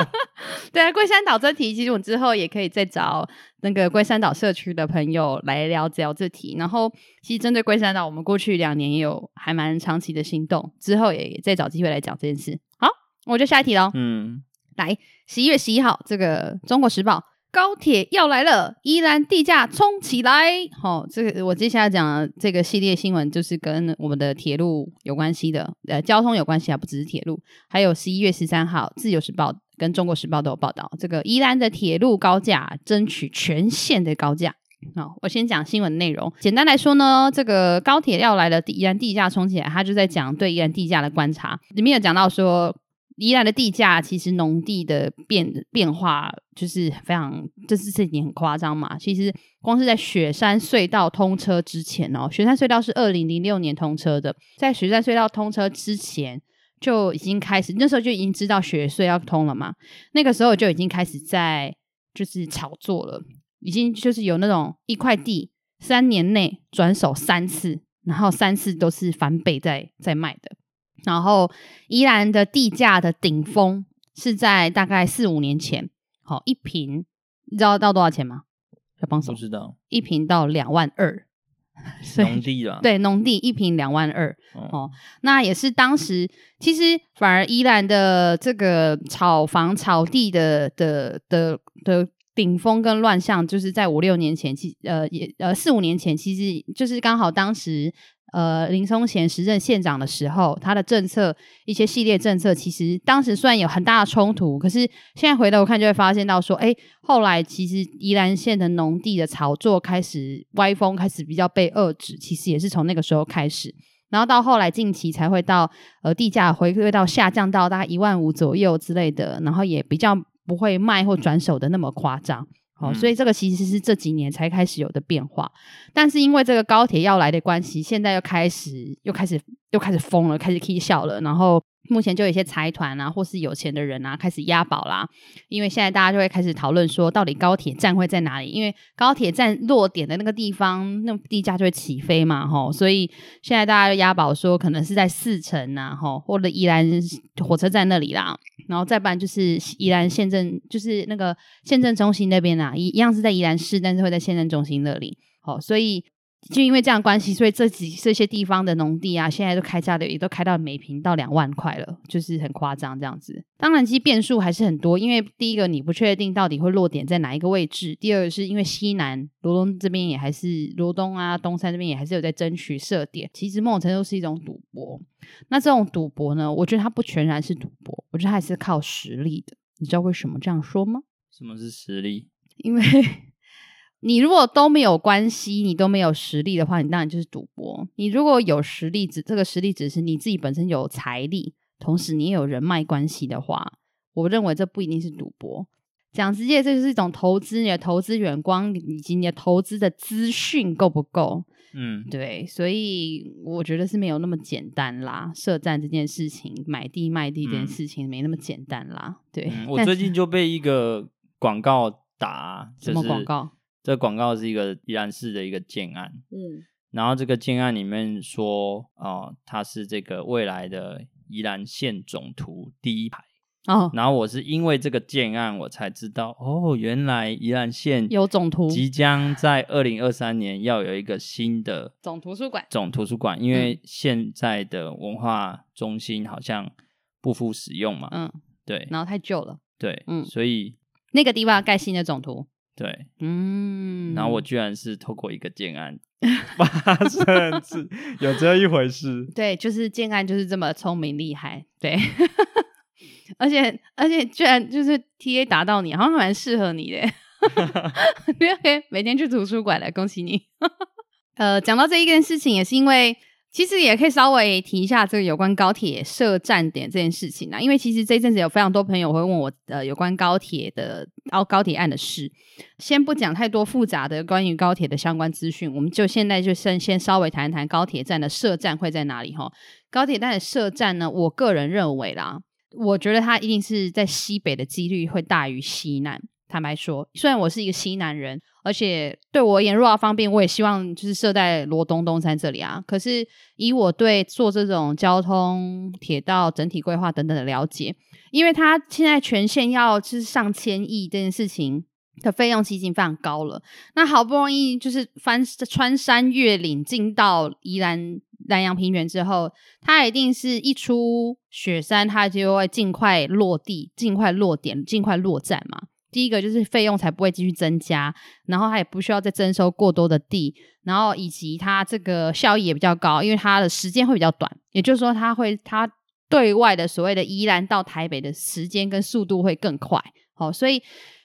对啊，龟山岛这题，其实我之后也可以再找那个龟山岛社区的朋友来聊聊这题。然后，其实针对龟山岛，我们过去两年也有还蛮长期的行动，之后也再找机会来讲这件事。好，我就下一题喽。嗯，来，十一月十一号，这个《中国时报》。高铁要来了，宜兰地价冲起来！好、哦，这个我接下来讲的这个系列新闻就是跟我们的铁路有关系的，呃，交通有关系啊，不只是铁路。还有十一月十三号，《自由时报》跟《中国时报》都有报道，这个宜兰的铁路高架争取全线的高架。好，我先讲新闻内容。简单来说呢，这个高铁要来了，宜兰地价冲起来，他就在讲对宜兰地价的观察，里面有讲到说。宜兰的地价其实农地的变变化就是非常，这是这几年很夸张嘛。其实光是在雪山隧道通车之前哦，雪山隧道是二零零六年通车的，在雪山隧道通车之前就已经开始，那时候就已经知道雪隧要通了嘛。那个时候就已经开始在就是炒作了，已经就是有那种一块地三年内转手三次，然后三次都是翻倍在在卖的。然后，宜兰的地价的顶峰是在大概四五年前，好一坪，你知道到多少钱吗？小帮手不知道，一坪到两万二，农地啊，对，农地一平两万二，哦，那也是当时其实反而宜兰的这个炒房炒地的的的的顶峰跟乱象，就是在五六年前，其呃也呃四五年前，其实就是刚好当时。呃林松贤时任县长的时候，他的政策一些系列政策，其实当时虽然有很大的冲突，可是现在回头看就会发现到说，哎，后来其实宜兰县的农地的炒作开始歪风，开始比较被遏制，其实也是从那个时候开始。然后到后来近期才会到呃地价回归到下降到大概一万五左右之类的，然后也比较不会卖或转手的那么夸张。好、哦，所以这个其实是这几年才开始有的变化。但是因为这个高铁要来的关系，现在又开始又开始又开始疯了，开始起笑了，然后。目前就有一些财团啊，或是有钱的人啊，开始押宝啦。因为现在大家就会开始讨论说，到底高铁站会在哪里？因为高铁站落点的那个地方，那地价就会起飞嘛，吼。所以现在大家就押宝说，可能是在四城呐，吼，或者宜兰火车站那里啦。然后再不然就是宜兰县政，就是那个县政中心那边啦，一一样是在宜兰市，但是会在县政中心那里。好，所以。就因为这样关系，所以这几这些地方的农地啊，现在都开价的也都开到每平到两万块了，就是很夸张这样子。当然，其实变数还是很多，因为第一个你不确定到底会落点在哪一个位置，第二个是因为西南罗东这边也还是罗东啊东山这边也还是有在争取设点，其实某种程度是一种赌博。那这种赌博呢，我觉得它不全然是赌博，我觉得它还是靠实力的。你知道为什么这样说吗？什么是实力？因为。你如果都没有关系，你都没有实力的话，你当然就是赌博。你如果有实力，只这个实力只是你自己本身有财力，同时你也有人脉关系的话，我认为这不一定是赌博。讲直接，这就是一种投资，你的投资眼光以及你的投资的资讯够不够？嗯，对，所以我觉得是没有那么简单啦。设站这件事情，买地卖地这件事情没那么简单啦。对，嗯、我最近就被一个广告打，就是、什么广告？这广告是一个宜兰市的一个建案，嗯，然后这个建案里面说，哦，它是这个未来的宜兰县总图第一排，哦，然后我是因为这个建案，我才知道，哦，原来宜兰县有总图，即将在二零二三年要有一个新的总图书馆，总图书馆，因为现在的文化中心好像不敷使用嘛，嗯，对，然后太旧了，对，嗯，所以那个地方要盖新的总图。对，嗯，然后我居然是透过一个建案 发生，是有这一回事。对，就是建案就是这么聪明厉害，对，而且而且居然就是 TA 打到你，好像蛮适合你的，你可以每天去图书馆了，恭喜你。呃，讲到这一件事情，也是因为。其实也可以稍微提一下这个有关高铁设站点这件事情啊，因为其实这一阵子有非常多朋友会问我，呃，有关高铁的高高铁案的事。先不讲太多复杂的关于高铁的相关资讯，我们就现在就先先稍微谈一谈高铁站的设站会在哪里哈。高铁站的设站呢，我个人认为啦，我觉得它一定是在西北的几率会大于西南。坦白说，虽然我是一个西南人，而且对我而言，若要方便，我也希望就是设在罗东东山这里啊。可是以我对做这种交通铁道整体规划等等的了解，因为它现在全线要就是上千亿这件事情的费用其实已经非常高了。那好不容易就是翻穿山越岭进到宜兰兰阳平原之后，它一定是一出雪山，它就会尽快落地、尽快落点、尽快落站嘛。第一个就是费用才不会继续增加，然后它也不需要再征收过多的地，然后以及它这个效益也比较高，因为它的时间会比较短，也就是说它会它对外的所谓的宜兰到台北的时间跟速度会更快。好，所以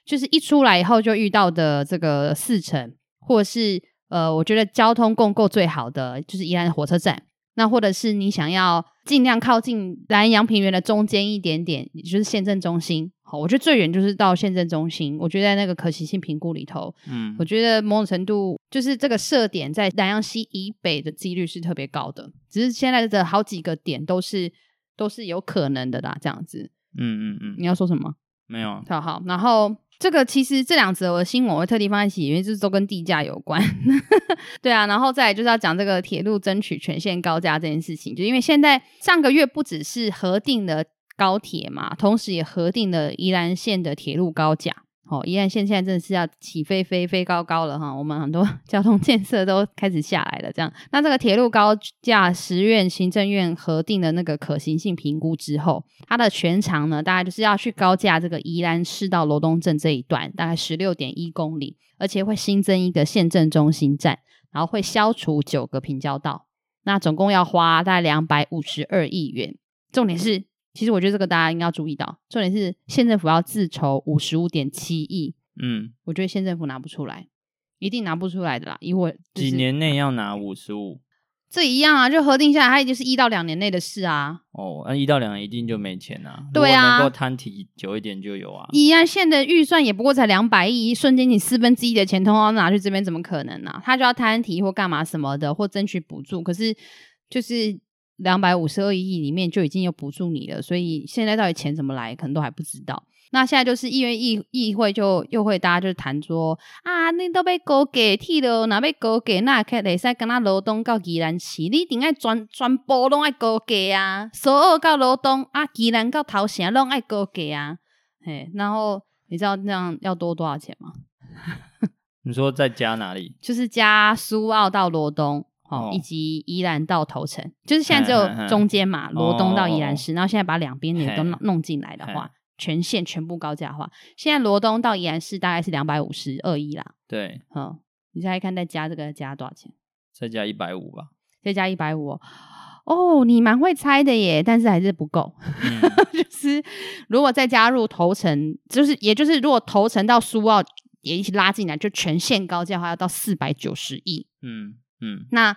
就是一出来以后就遇到的这个四城，或是呃，我觉得交通共构最好的就是宜兰的火车站，那或者是你想要尽量靠近南阳平原的中间一点点，也就是县政中心。好，我觉得最远就是到县政中心。我觉得在那个可行性评估里头，嗯，我觉得某种程度就是这个设点在南阳溪以北的几率是特别高的。只是现在的好几个点都是都是有可能的啦，这样子。嗯嗯嗯，你要说什么？没有。好好，然后这个其实这两则我的新闻我会特地放在一起，因为就是都跟地价有关。对啊，然后再来就是要讲这个铁路争取全线高架这件事情，就因为现在上个月不只是核定的。高铁嘛，同时也核定了宜兰县的铁路高架。哦，宜兰县现在真的是要起飞飞飞高高了哈，我们很多交通建设都开始下来了。这样，那这个铁路高架，十院行政院核定的那个可行性评估之后，它的全长呢，大概就是要去高架这个宜兰市到罗东镇这一段，大概十六点一公里，而且会新增一个县政中心站，然后会消除九个平交道。那总共要花大概两百五十二亿元。重点是，其实我觉得这个大家应该要注意到，重点是县政府要自筹五十五点七亿。嗯，我觉得县政府拿不出来，一定拿不出来的啦，因为、就是、几年内要拿五十五。这一样啊，就核定下来，它也就是一到两年内的事啊。哦，那一到两年一定就没钱啊。对啊，能够摊提久一点就有啊。宜兰县的预算也不过才两百亿，一瞬间你四分之一的钱通通拿去这边，怎么可能呢、啊？他就要摊提或干嘛什么的，或争取补助。可是就是两百五十二亿里面就已经有补助你了，所以现在到底钱怎么来，可能都还不知道。那现在就是议院议议会就又会大家就谈说啊，你都被高给替了，哪被高给那可以使跟他罗东到宜兰市，你一定爱全全部拢爱高给啊，所有到罗东啊，宜兰到头城拢爱高给啊，嘿，然后你知道那样要多多少钱吗？你说再加哪里？就是加苏澳到罗东哦，以及宜兰到头城，就是现在只有中间嘛，罗东到宜兰市，然后现在把两边也都弄弄进来的话。全线全部高价化，现在罗东到宜兰市大概是两百五十二亿啦。对，嗯，你现在看再加这个加多少钱？再加一百五吧。再加一百五哦，你蛮会猜的耶，但是还是不够。嗯、就是如果再加入头城，就是也就是如果头城到苏澳也一起拉进来，就全线高价化要到四百九十亿。嗯嗯，那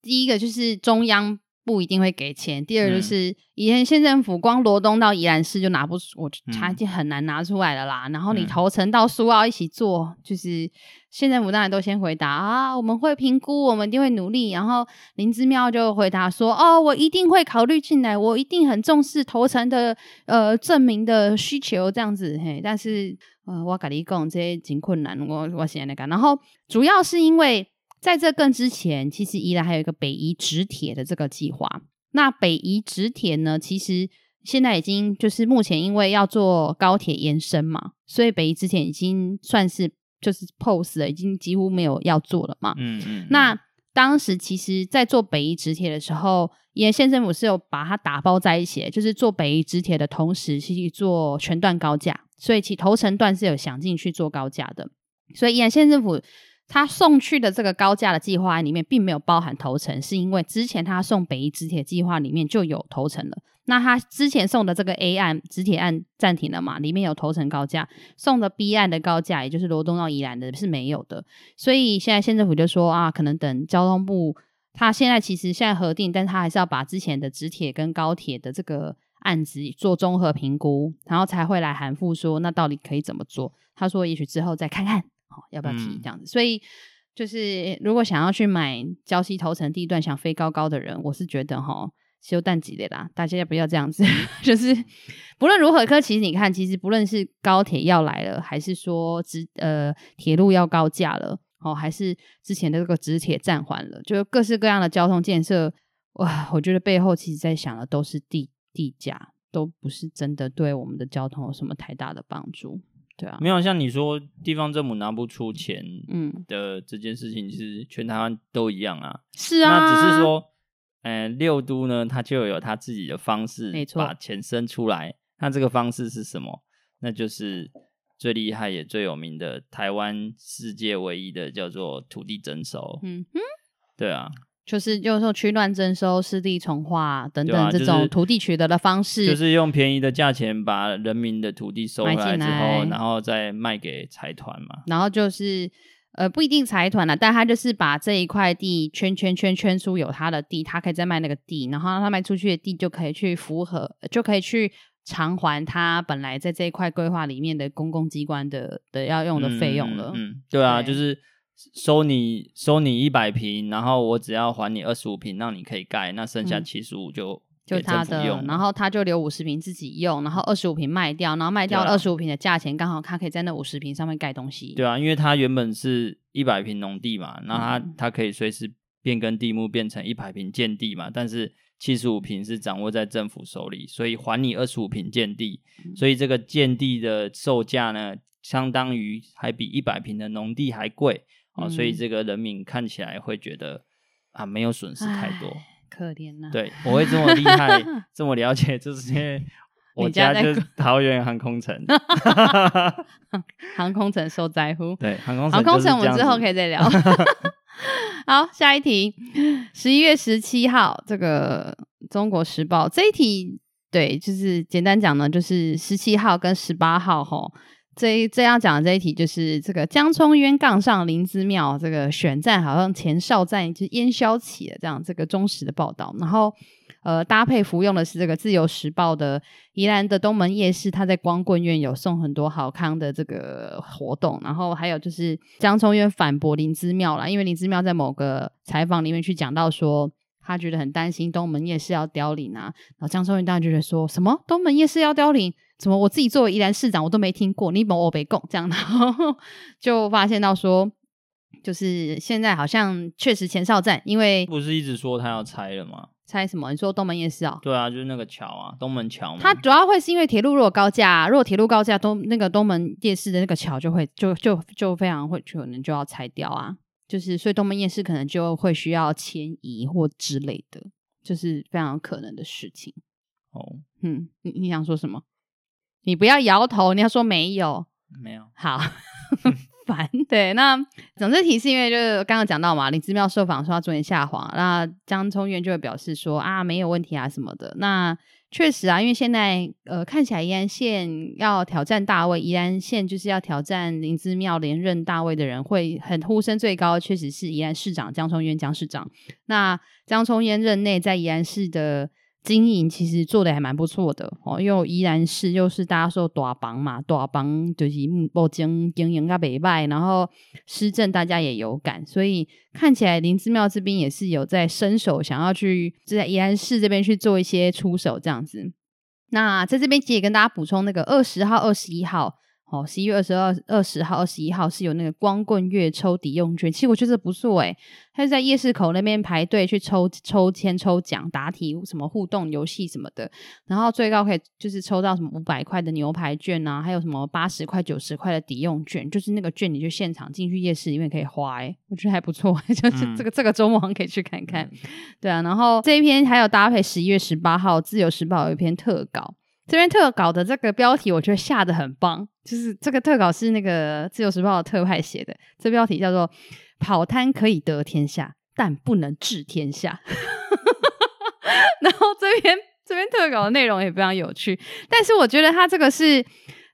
第一个就是中央。不一定会给钱。第二就是，嗯、以前县政府光罗东到宜兰市就拿不出，我他已经很难拿出来了啦。嗯、然后你头城到苏澳一起做，就是县政府当然都先回答啊，我们会评估，我们一定会努力。然后林之妙就回答说，哦，我一定会考虑进来，我一定很重视头城的呃证明的需求这样子。嘿，但是呃，我跟你讲这些挺困难，我我现在来干。然后主要是因为。在这更之前，其实宜兰还有一个北宜直铁的这个计划。那北宜直铁呢，其实现在已经就是目前因为要做高铁延伸嘛，所以北宜直铁已经算是就是 pose 了，已经几乎没有要做了嘛。嗯，嗯嗯。那当时其实，在做北宜直铁的时候，宜兰县政府是有把它打包在一起，就是做北宜直铁的同时，去做全段高架，所以其头程段是有想进去做高架的。所以宜兰县政府。他送去的这个高架的计划案里面，并没有包含头层，是因为之前他送北宜直铁计划里面就有头层了。那他之前送的这个 A 案直铁案暂停了嘛？里面有头层高架，送的 B 案的高架，也就是罗东到宜兰的是没有的。所以现在县政府就说啊，可能等交通部，他现在其实现在核定，但他还是要把之前的直铁跟高铁的这个案子做综合评估，然后才会来函复说，那到底可以怎么做？他说也许之后再看看。要不要提这样子？嗯、所以就是如果想要去买礁溪头城地段想飞高高的人，我是觉得哈，修淡季的啦，大家要不要这样子？就是不论如何，可其实你看，其实不论是高铁要来了，还是说直呃铁路要高架了，哦，还是之前的这个直铁暂缓了，就各式各样的交通建设，哇，我觉得背后其实在想的都是地地价，都不是真的对我们的交通有什么太大的帮助。对啊，没有像你说地方政府拿不出钱，嗯的这件事情，其实全台湾都一样啊。是啊，那只是说，呃，六都呢，它就有它自己的方式，没错，把钱生出来。那这个方式是什么？那就是最厉害也最有名的台湾世界唯一的叫做土地征收。嗯哼，对啊。就是，就是说区乱征收、湿地重划等等这种土地取得的方式，就是用便宜的价钱把人民的土地收回来之后，然后再卖给财团嘛。然后就是，呃，不一定财团了，但他就是把这一块地圈圈圈圈出有他的地，他可以再卖那个地，然后他卖出去的地就可以去符合，就可以去偿还他本来在这一块规划里面的公共机关的的要用的费用了。嗯，嗯，对啊，对就是。收你收你一百平，然后我只要还你二十五平，让你可以盖，那剩下七十五就就他的，然后他就留五十平自己用，然后二十五平卖掉，然后卖掉二十五平的价钱，刚好他可以在那五十平上面盖东西。对啊，因为他原本是一百平农地嘛，然后他他可以随时变更地目变成一百平建地嘛，但是七十五平是掌握在政府手里，所以还你二十五平建地，所以这个建地的售价呢，相当于还比一百平的农地还贵。哦，所以这个人民看起来会觉得啊，没有损失太多，可怜呐。对，我会这么厉害，这么了解，就是因为 我家就是桃园航空城，航空城受灾户。对，航空航空城，我们之后可以再聊。好，下一题，十一月十七号，这个《中国时报》这一题，对，就是简单讲呢，就是十七号跟十八号吼，这这样讲的这一题，就是这个江聪渊杠上林姿妙，这个选战好像前哨战就烟消起了，这样这个忠实的报道，然后。呃，搭配服用的是这个《自由时报》的宜兰的东门夜市，他在光棍院有送很多好康的这个活动，然后还有就是江聪渊反驳林姿妙啦，因为林姿妙在某个采访里面去讲到说，他觉得很担心东门夜市要凋零啊，然后江聪渊当然就觉得说什么？东门夜市要凋零，怎么我自己作为宜兰市长我都没听过，你某我北贡这样，然后就发现到说，就是现在好像确实前哨站，因为不是一直说他要拆了吗？拆什么？你说东门夜市哦？对啊，就是那个桥啊，东门桥。它主要会是因为铁路如果高架，如果铁路高架，东那个东门夜市的那个桥就会就就就非常会可能就要拆掉啊。就是所以东门夜市可能就会需要迁移或之类的，就是非常有可能的事情。哦，嗯，你你想说什么？你不要摇头，你要说没有，没有。好。烦对，那总之题是因为就是刚刚讲到嘛，林之妙受访说要做点下滑，那江聪渊就会表示说啊没有问题啊什么的。那确实啊，因为现在呃看起来宜兰县要挑战大卫，宜兰县就是要挑战林之妙连任大卫的人会很呼声最高，确实是宜兰市长江聪渊江市长。那江聪渊任内在宜兰市的。经营其实做的还蛮不错的哦，因为宜兰市又是大家说大帮嘛，大帮就是目前经营个袂歹，然后施政大家也有感，所以看起来林姿妙这边也是有在伸手，想要去就在宜兰市这边去做一些出手这样子。那在这边其实也跟大家补充，那个二十号、二十一号。哦，十一月二十二、二十号、二十一号是有那个光棍月抽抵用券，其实我觉得不错诶，他是在夜市口那边排队去抽抽签、抽奖、答题、什么互动游戏什么的，然后最高可以就是抽到什么五百块的牛排券啊，还有什么八十块、九十块的抵用券，就是那个券你就现场进去夜市里面可以花诶，我觉得还不错，就是这个、嗯、这个周末可以去看看，对啊，然后这一篇还有搭配十一月十八号自由时报有一篇特稿。这边特稿的这个标题，我觉得下得很棒，就是这个特稿是那个自由时报的特派写的，这标题叫做“跑摊可以得天下，但不能治天下”。然后这边这边特稿的内容也非常有趣，但是我觉得他这个是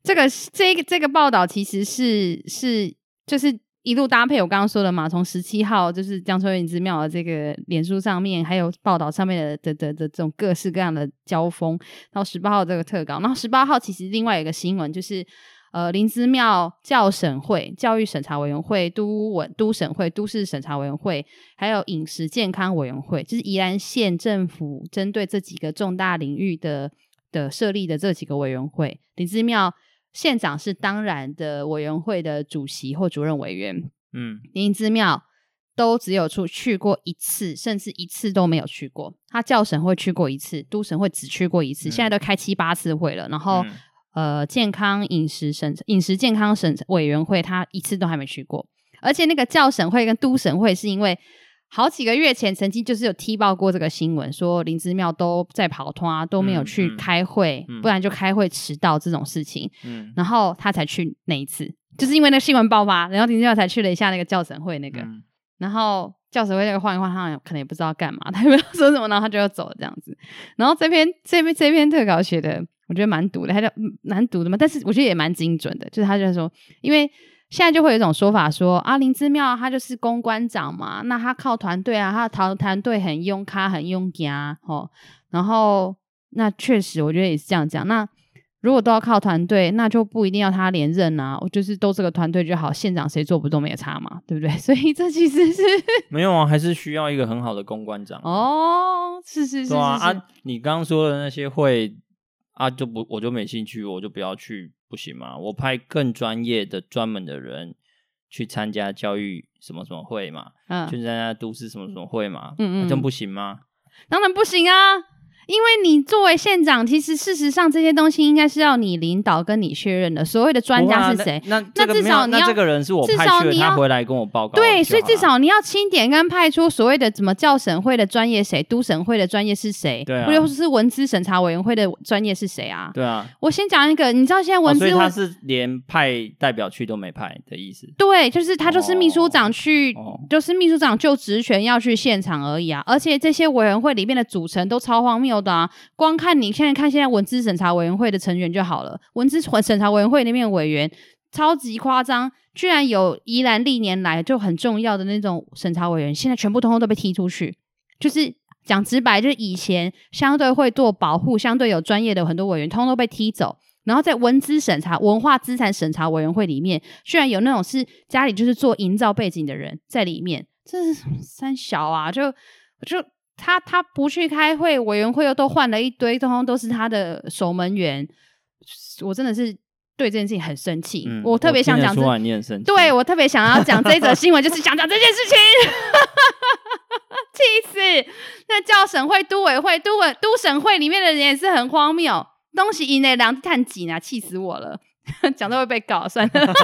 这个这个这个报道其实是是就是。一路搭配我刚刚说的嘛，从十七号就是江聪渊林姿妙的这个脸书上面，还有报道上面的的的的这种各式各样的交锋，到十八号这个特稿，然后十八号其实另外一个新闻就是，呃，林之妙教审会、教育审查委员会、都委都审会、都市审查委员会，还有饮食健康委员会，就是宜兰县政府针对这几个重大领域的的设立的这几个委员会，林之妙。县长是当然的委员会的主席或主任委员，嗯，林姿妙都只有出去过一次，甚至一次都没有去过。他教审会去过一次，都审会只去过一次，嗯、现在都开七八次会了。然后，嗯、呃，健康饮食审饮食健康审委员会他一次都还没去过。而且那个教审会跟都审会是因为。好几个月前，曾经就是有踢爆过这个新闻，说林之妙都在跑通啊，都没有去开会，嗯嗯、不然就开会迟到这种事情。嗯，然后他才去那一次，就是因为那个新闻爆发，然后林之妙才去了一下那个教审会那个。嗯、然后教审会那个晃一晃，他可能也不知道干嘛，他也不知道说什么，然后他就要走了这样子。然后这篇这篇这篇特稿写的，我觉得蛮毒的，他就蛮毒的嘛，但是我觉得也蛮精准的，就是他就说，因为。现在就会有一种说法说啊，林之妙他就是公关长嘛，那他靠团队啊，他的团团队很用咖很用家哦，然后那确实我觉得也是这样讲。那如果都要靠团队，那就不一定要他连任啊，我就是都这个团队就好，县长谁做不都没有差嘛，对不对？所以这其实是 没有啊，还是需要一个很好的公关长哦，是是是，是，是，啊，啊，你刚刚说的那些会啊，就不我就没兴趣，我就不要去。不行吗？我派更专业的、专门的人去参加教育什么什么会嘛？嗯，去参加都市什么什么会嘛？嗯嗯，真不行吗？当然不行啊！因为你作为县长，其实事实上这些东西应该是要你领导跟你确认的。所谓的专家是谁？那那至少你要，那这个人是我派去的，他回来跟我报告。对，所以至少你要清点跟派出所谓的怎么教审会的专业谁，都审会的专业是谁？对啊，或者是文资审查委员会的专业是谁啊？对啊。我先讲一个，你知道现在文资、哦，他是连派代表去都没派的意思？对，就是他就是秘书长去，哦、就是秘书长就职权要去现场而已啊。而且这些委员会里面的组成都超荒谬的，光。看你现在看现在文资审查委员会的成员就好了，文资审查委员会里面委员超级夸张，居然有宜兰历年来就很重要的那种审查委员，现在全部通通都被踢出去。就是讲直白，就是以前相对会做保护、相对有专业的很多委员，通通都被踢走。然后在文资审查、文化资产审查委员会里面，居然有那种是家里就是做营造背景的人在里面，这是三小啊，就就。他他不去开会，委员会又都换了一堆，通通都是他的守门员。我真的是对这件事情很生气，嗯、我特别想讲这，对我特别想要讲这一则 新闻，就是想讲这件事情，气死！那叫省会、都委会、都委都省会里面的人也是很荒谬，东西以内两探几啊，气死我了！讲到会被搞，算了。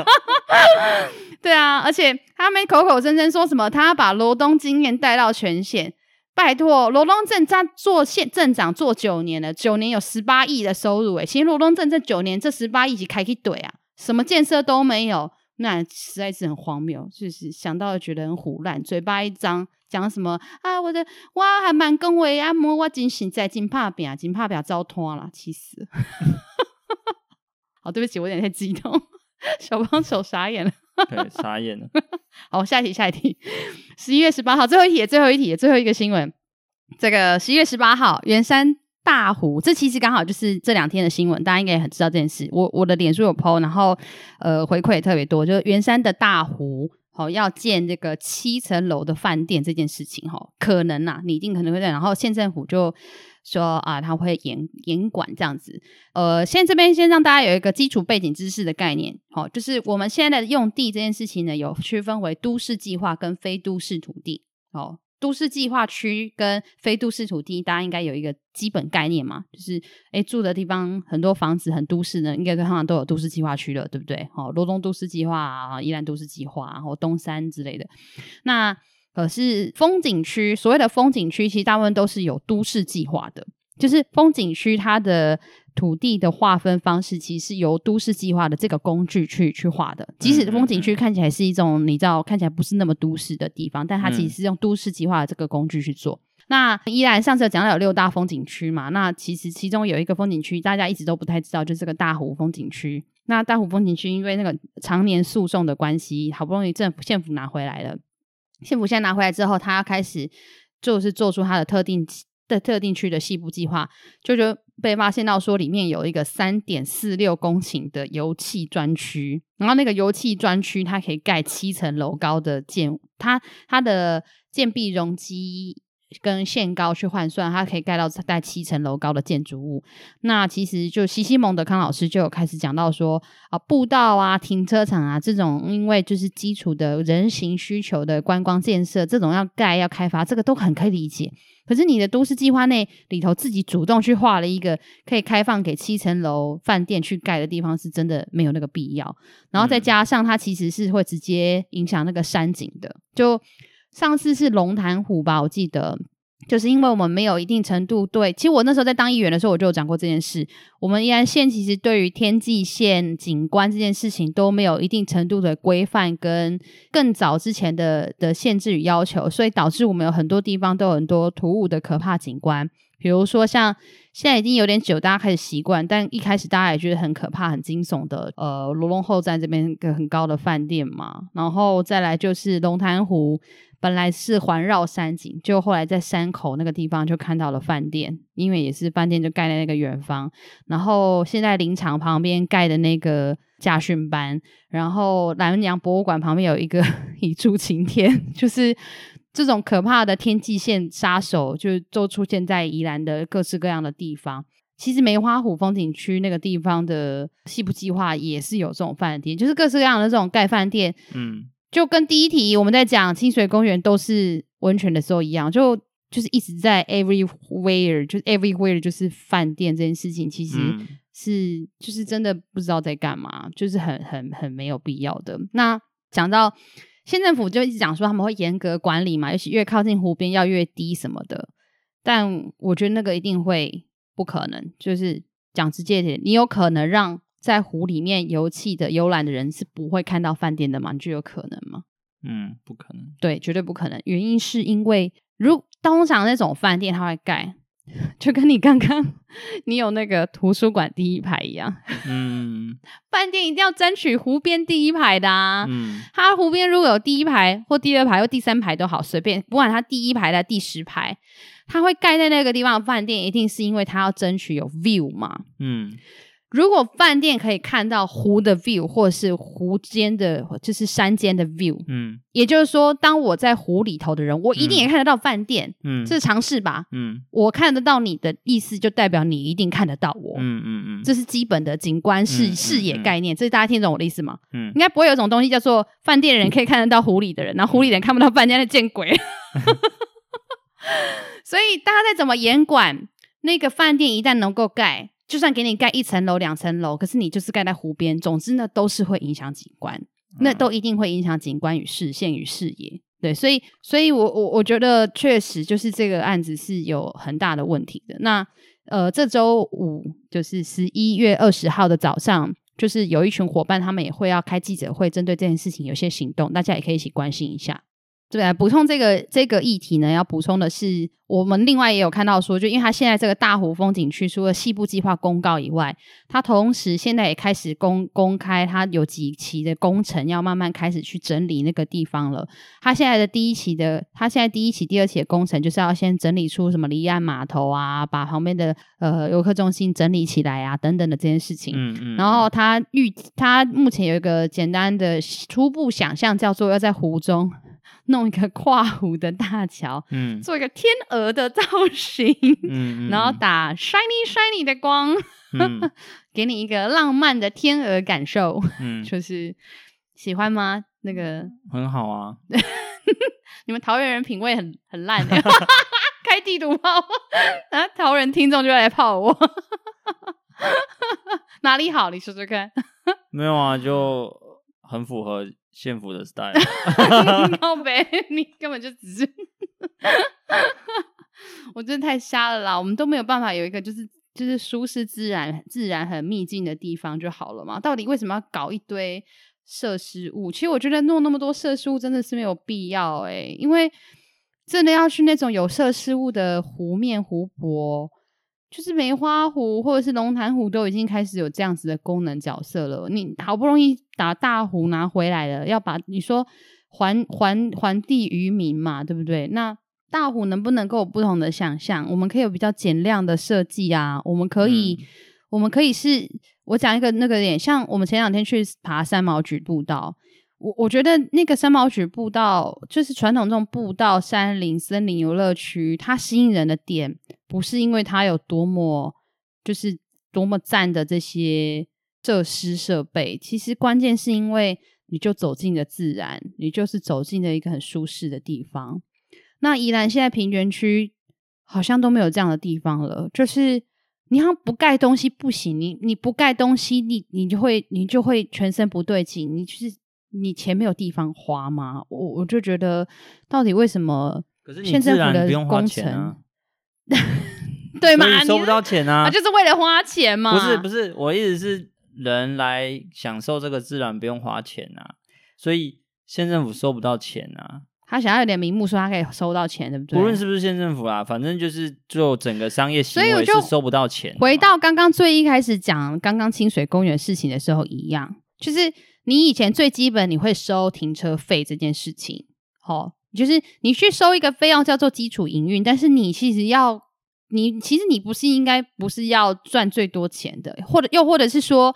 对啊，而且他们口口声声说什么，他要把罗东经验带到全县。拜托，罗东镇他做县镇长做九年了，九年有十八亿的收入诶，其实罗东镇这九年这十八亿是开去怼啊，什么建设都没有，那实在是很荒谬，就是想到觉得很胡乱，嘴巴一张讲什么啊，我的哇还蛮恭维啊，摸我真心在真怕饼，真怕饼糟拖了，气死！好，对不起，我有点太激动，小帮手傻眼了。对，傻眼了。好，下一题，下一题。十一月十八号，最后一题，最后一题，最后一个新闻。这个十一月十八号，圆山大湖，这其实刚好就是这两天的新闻，大家应该也很知道这件事。我我的脸书有 po，然后呃回馈也特别多，就是圆山的大湖，好、要建这个七层楼的饭店这件事情，哈、哦，可能呐、你一定可能会在。然后县政府就。说啊，他会严严管这样子。呃，现在这边先让大家有一个基础背景知识的概念，好、哦，就是我们现在的用地这件事情呢，有区分为都市计划跟非都市土地。哦，都市计划区跟非都市土地，大家应该有一个基本概念嘛，就是哎住的地方很多房子很都市呢，应该通常都有都市计划区了，对不对？好、哦，罗东都市计划啊，宜兰都市计划，然后东山之类的，那。可是风景区，所谓的风景区，其实大部分都是有都市计划的。就是风景区它的土地的划分方式，其实是由都市计划的这个工具去去划的。即使风景区看起来是一种你知道看起来不是那么都市的地方，但它其实是用都市计划的这个工具去做。嗯、那依然上次有讲到有六大风景区嘛，那其实其中有一个风景区大家一直都不太知道，就是这个大湖风景区。那大湖风景区因为那个常年诉讼的关系，好不容易政府县府拿回来了。幸福现在拿回来之后，他要开始就是做出他的特定的特定区的西部计划，就就被发现到说里面有一个三点四六公顷的油气专区，然后那个油气专区它可以盖七层楼高的建，它它的建壁容积。跟限高去换算，它可以盖到带七层楼高的建筑物。那其实就西西蒙德康老师就有开始讲到说啊，步道啊、停车场啊这种，因为就是基础的人行需求的观光建设，这种要盖要开发，这个都很可以理解。可是你的都市计划内里头自己主动去画了一个可以开放给七层楼饭店去盖的地方，是真的没有那个必要。然后再加上它其实是会直接影响那个山景的，就。上次是龙潭湖吧，我记得，就是因为我们没有一定程度对，其实我那时候在当议员的时候，我就有讲过这件事。我们宜兰县其实对于天际线景观这件事情都没有一定程度的规范跟更早之前的的限制与要求，所以导致我们有很多地方都有很多突兀的可怕景观，比如说像现在已经有点久，大家开始习惯，但一开始大家也觉得很可怕、很惊悚的，呃，罗龙后站这边一个很高的饭店嘛，然后再来就是龙潭湖。本来是环绕山景，就后来在山口那个地方就看到了饭店，因为也是饭店就盖在那个远方。然后现在林场旁边盖的那个驾训班，然后南洋博物馆旁边有一个 一柱擎天，就是这种可怕的天际线杀手，就都出现在宜兰的各式各样的地方。其实梅花湖风景区那个地方的西部计划也是有这种饭店，就是各式各样的这种盖饭店，嗯。就跟第一题我们在讲清水公园都是温泉的时候一样，就就是一直在 everywhere，就是 everywhere，就是饭店这件事情，其实是、嗯、就是真的不知道在干嘛，就是很很很没有必要的。那讲到县政府就一直讲说他们会严格管理嘛，尤其越靠近湖边要越低什么的，但我觉得那个一定会不可能，就是讲直接点，你有可能让在湖里面游憩的游览的人是不会看到饭店的吗？你觉得有可能吗？嗯，不可能。对，绝对不可能。原因是因为，如通常那种饭店，它会盖，就跟你刚刚你有那个图书馆第一排一样。嗯，饭店一定要争取湖边第一排的啊。嗯，它湖边如果有第一排或第二排或第三排都好，随便，不管它第一排的第十排，它会盖在那个地方的饭店，一定是因为它要争取有 view 嘛。嗯。如果饭店可以看到湖的 view，或者是湖间的，就是山间的 view，嗯，也就是说，当我在湖里头的人，我一定也看得到饭店，嗯，这是常识吧，嗯，我看得到你的意思，就代表你一定看得到我，嗯嗯嗯，这是基本的景观视、嗯、视野概念，这是大家听懂我的意思吗？嗯，应该不会有一种东西叫做饭店的人可以看得到湖里的人，然后湖里的人看不到饭店的见鬼，所以大家再怎么严管，那个饭店一旦能够盖。就算给你盖一层楼、两层楼，可是你就是盖在湖边，总之呢，都是会影响景观，那都一定会影响景观与视线与视野。对，所以，所以我我我觉得确实就是这个案子是有很大的问题的。那呃，这周五就是十一月二十号的早上，就是有一群伙伴，他们也会要开记者会，针对这件事情有些行动，大家也可以一起关心一下。对啊，补充这个这个议题呢，要补充的是，我们另外也有看到说，就因为它现在这个大湖风景区，除了西部计划公告以外，它同时现在也开始公公开，它有几期的工程要慢慢开始去整理那个地方了。它现在的第一期的，它现在第一期、第二期的工程，就是要先整理出什么离岸码头啊，把旁边的呃游客中心整理起来啊，等等的这件事情。嗯嗯。然后它预，它目前有一个简单的初步想象，叫做要在湖中。弄一个跨湖的大桥，嗯，做一个天鹅的造型，嗯，然后打 shiny shiny 的光，嗯，给你一个浪漫的天鹅感受，嗯，就是喜欢吗？那个很好啊，你们桃园人品味很很烂的，开地图炮，啊，桃园听众就来泡我，哪里好？你说说看，没有啊，就很符合。县府的 style，你根本就只是，我真的太瞎了啦！我们都没有办法有一个就是就是舒适自然、自然很秘境的地方就好了嘛？到底为什么要搞一堆设施物？其实我觉得弄那么多设施物真的是没有必要哎、欸，因为真的要去那种有设施物的湖面湖泊。就是梅花湖或者是龙潭湖都已经开始有这样子的功能角色了。你好不容易打大湖拿回来了，要把你说还还还地于民嘛，对不对？那大湖能不能够有不同的想象？我们可以有比较减量的设计啊。我们可以，嗯、我们可以是，我讲一个那个点，像我们前两天去爬三毛櫸步道。我我觉得那个三毛曲步道，就是传统这种步道、山林、森林游乐区，它吸引人的点不是因为它有多么就是多么赞的这些设施设备，其实关键是因为你就走进了自然，你就是走进了一个很舒适的地方。那宜兰现在平原区好像都没有这样的地方了，就是你好像不盖东西不行，你你不盖东西，你你就会你就会全身不对劲，你就是。你钱没有地方花吗？我我就觉得，到底为什么？可是县政府的工程，啊、对吗？你收不到钱啊，啊？就是为了花钱吗？不是不是，我意思是人来享受这个自然不用花钱啊，所以县政府收不到钱啊。他想要有点名目，说他可以收到钱，对不对？无论是不是县政府啊，反正就是就整个商业行为是收不到钱。回到刚刚最一开始讲刚刚清水公园事情的时候一样，就是。你以前最基本你会收停车费这件事情，好，就是你去收一个费用叫做基础营运，但是你其实要，你其实你不是应该不是要赚最多钱的，或者又或者是说，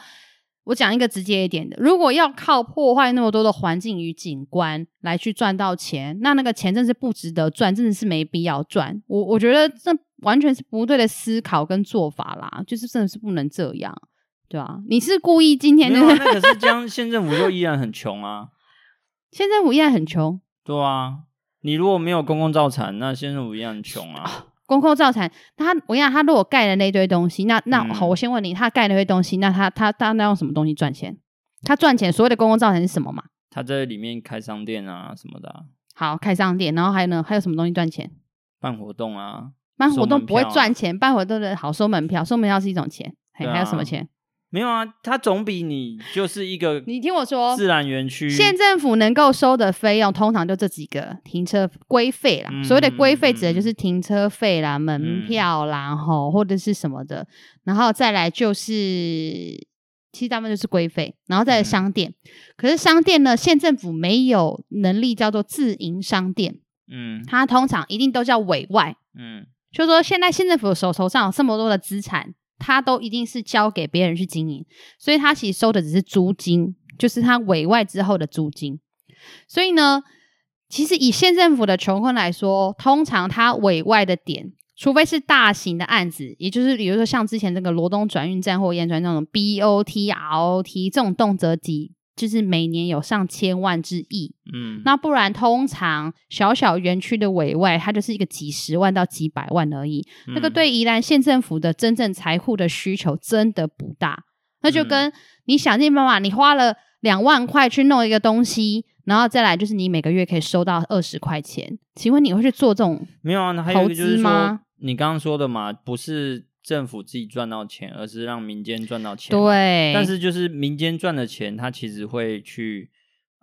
我讲一个直接一点的，如果要靠破坏那么多的环境与景观来去赚到钱，那那个钱真的是不值得赚，真的是没必要赚。我我觉得这完全是不对的思考跟做法啦，就是真的是不能这样。对啊，你是故意今天、那个？没有、啊，那可是这样，县政府就依然很穷啊。县政府依然很穷。对啊，你如果没有公共造产，那县政府依然很穷啊。哦公共造产，他我跟你讲，他如果盖了那堆东西，那那、嗯、好，我先问你，他盖那堆东西，那他他他那用什么东西赚钱？他赚钱所谓的公共造产是什么嘛？他在里面开商店啊什么的、啊。好，开商店，然后还有呢？还有什么东西赚钱？办活动啊，办活动不会赚钱，啊、办活动的好收门票，收门票是一种钱。还有什么钱？没有啊，它总比你就是一个 你听我说，自然园区，县政府能够收的费用通常就这几个停车规费啦。嗯、所谓的规费指的就是停车费啦、嗯、门票啦，吼或者是什么的，然后再来就是其实大部分就是规费，然后再来商店。嗯、可是商店呢，县政府没有能力叫做自营商店，嗯，它通常一定都叫委外，嗯，就是说现在县政府手头上有这么多的资产。他都一定是交给别人去经营，所以他其实收的只是租金，就是他委外之后的租金。所以呢，其实以县政府的穷困来说，通常他委外的点，除非是大型的案子，也就是比如说像之前这个罗东转运站或燕川那种 BOT、ROT 这种动辄几。就是每年有上千万之亿，嗯，那不然通常小小园区的委外，它就是一个几十万到几百万而已。嗯、那个对宜兰县政府的真正财库的需求真的不大。那就跟你想尽办法，你花了两万块去弄一个东西，然后再来就是你每个月可以收到二十块钱，请问你会去做这种没有啊？那还有就是说，你刚刚说的嘛，不是。政府自己赚到钱，而是让民间赚到钱。对，但是就是民间赚的钱，它其实会去，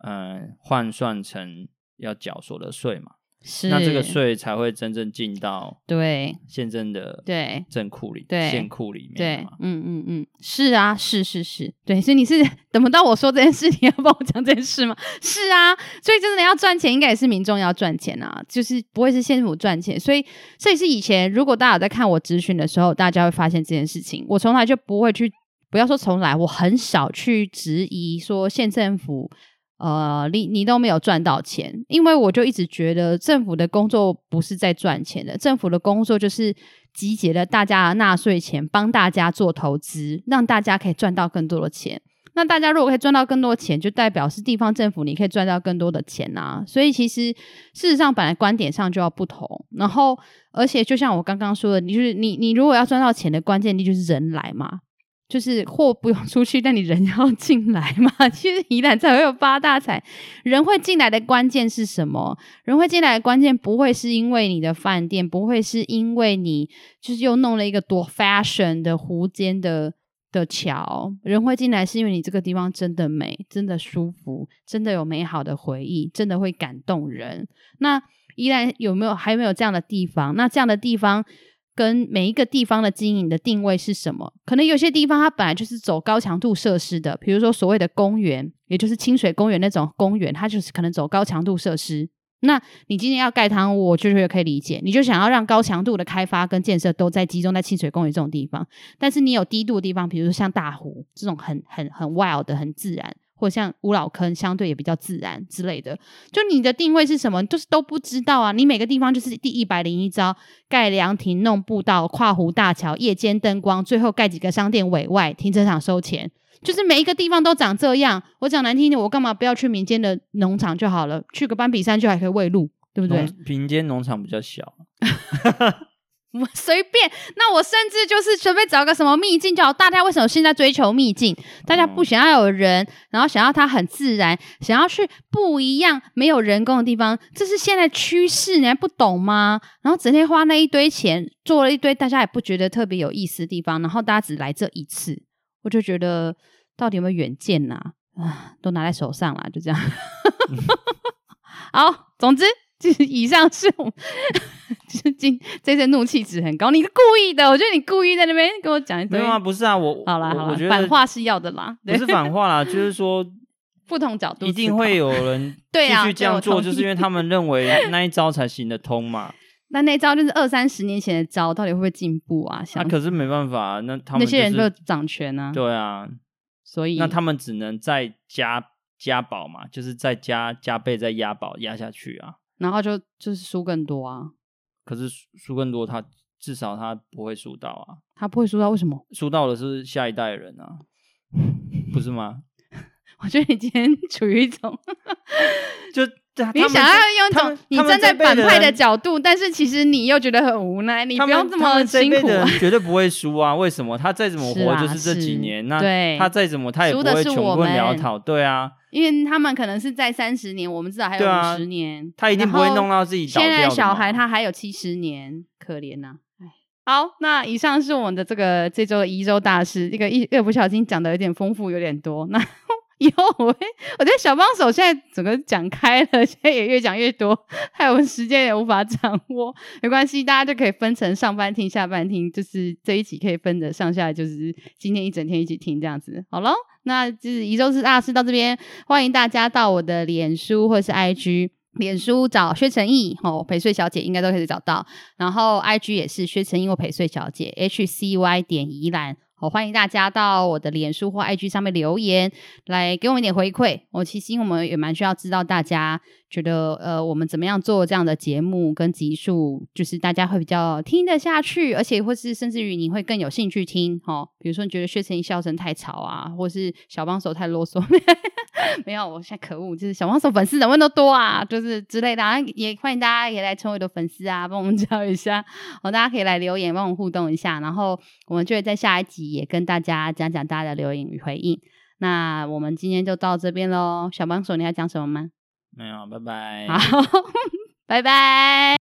嗯，换算成要缴所得税嘛。是，那这个税才会真正进到对县政的对镇库里对县库里面对，嗯嗯嗯，是啊，是是是，对，所以你是等不到我说这件事，你要帮我讲这件事吗？是啊，所以真的要赚钱，应该也是民众要赚钱啊，就是不会是县政府赚钱，所以这也是以前如果大家有在看我咨询的时候，大家会发现这件事情，我从来就不会去，不要说从来，我很少去质疑说县政府。呃，你你都没有赚到钱，因为我就一直觉得政府的工作不是在赚钱的，政府的工作就是集结了大家的纳税钱，帮大家做投资，让大家可以赚到更多的钱。那大家如果可以赚到更多的钱，就代表是地方政府你可以赚到更多的钱啊。所以其实事实上本来观点上就要不同，然后而且就像我刚刚说的，你就是你你如果要赚到钱的关键，你就是人来嘛。就是货不用出去，但你人要进来嘛。其实宜兰才会有发大财。人会进来的关键是什么？人会进来的关键不会是因为你的饭店，不会是因为你就是又弄了一个多 fashion 的湖间的的桥。人会进来是因为你这个地方真的美，真的舒服，真的有美好的回忆，真的会感动人。那宜兰有没有还有没有这样的地方？那这样的地方。跟每一个地方的经营的定位是什么？可能有些地方它本来就是走高强度设施的，比如说所谓的公园，也就是清水公园那种公园，它就是可能走高强度设施。那你今天要盖汤，我就是可以理解，你就想要让高强度的开发跟建设都在集中在清水公园这种地方。但是你有低度的地方，比如说像大湖这种很很很 wild 的、很自然。或像五老坑，相对也比较自然之类的。就你的定位是什么，就是都不知道啊。你每个地方就是第一百零一招：盖凉亭、弄步道、跨湖大桥、夜间灯光，最后盖几个商店委外停车场收钱。就是每一个地方都长这样。我讲难听点，我干嘛不要去民间的农场就好了？去个斑比山就还可以喂鹿，对不对？民间农场比较小。我 随便，那我甚至就是随便找个什么秘境就好。大家为什么现在追求秘境？大家不想要有人，然后想要它很自然，想要去不一样、没有人工的地方，这是现在趋势，你还不懂吗？然后整天花那一堆钱，做了一堆大家也不觉得特别有意思的地方，然后大家只来这一次，我就觉得到底有没有远见呐？啊，都拿在手上了，就这样。好，总之就是。以上是我，就是今这次怒气值很高，你是故意的，我觉得你故意在那边跟我讲一堆。没有啊，不是啊，我好啦好啦，我觉得反话是要的啦，不是反话啦，就是说不同角度，一定会有人 继续这样做，就是因为他们认为 那一招才行得通嘛。那那一招就是二三十年前的招，到底会不会进步啊？那、啊、可是没办法，那他们、就是、那些人就掌权啊。对啊，所以那他们只能再加加保嘛，就是再加加倍再押宝押下去啊。然后就就是输更多啊，可是输更多，他至少他不会输到啊，他不会输到，为什么？输到的是下一代人啊，不是吗？我觉得你今天处于一种，就你想要用一种你站在反派的角度，但是其实你又觉得很无奈，你不用这么辛苦。绝对不会输啊！为什么？他再怎么活，就是这几年。那他再怎么，他也不会穷困潦倒。对啊，因为他们可能是在三十年，我们至少还有五十年。他一定不会弄到自己倒掉。现在小孩他还有七十年，可怜呐。好，那以上是我们的这个这周的一周大事，这个一一不小心讲的有点丰富，有点多。那以后我，我觉得小帮手现在整个讲开了，现在也越讲越多，害我时间也无法掌握。没关系，大家就可以分成上班听、下班听，就是这一集可以分的上下，就是今天一整天一起听这样子。好喽，那就是宜周是大事到这边，欢迎大家到我的脸书或是 IG。脸书找薛成义，哦、陪睡小姐应该都可以找到，然后 IG 也是薛成义或陪睡小姐，H C Y 点宜兰。欢迎大家到我的脸书或 IG 上面留言，来给我们一点回馈。我其实我们也蛮需要知道大家觉得，呃，我们怎么样做这样的节目跟集数，就是大家会比较听得下去，而且或是甚至于你会更有兴趣听。哈，比如说你觉得薛成义笑声太吵啊，或是小帮手太啰嗦，没有，我现在可恶，就是小帮手粉丝怎么都多啊，就是之类的，也欢迎大家也来成为我的粉丝啊，帮我们教一下。好，大家可以来留言，帮我们互动一下，然后我们就会在下一集。也跟大家讲讲大家的留言与回应。那我们今天就到这边喽。小帮手，你要讲什么吗？没有，拜拜。好，拜拜。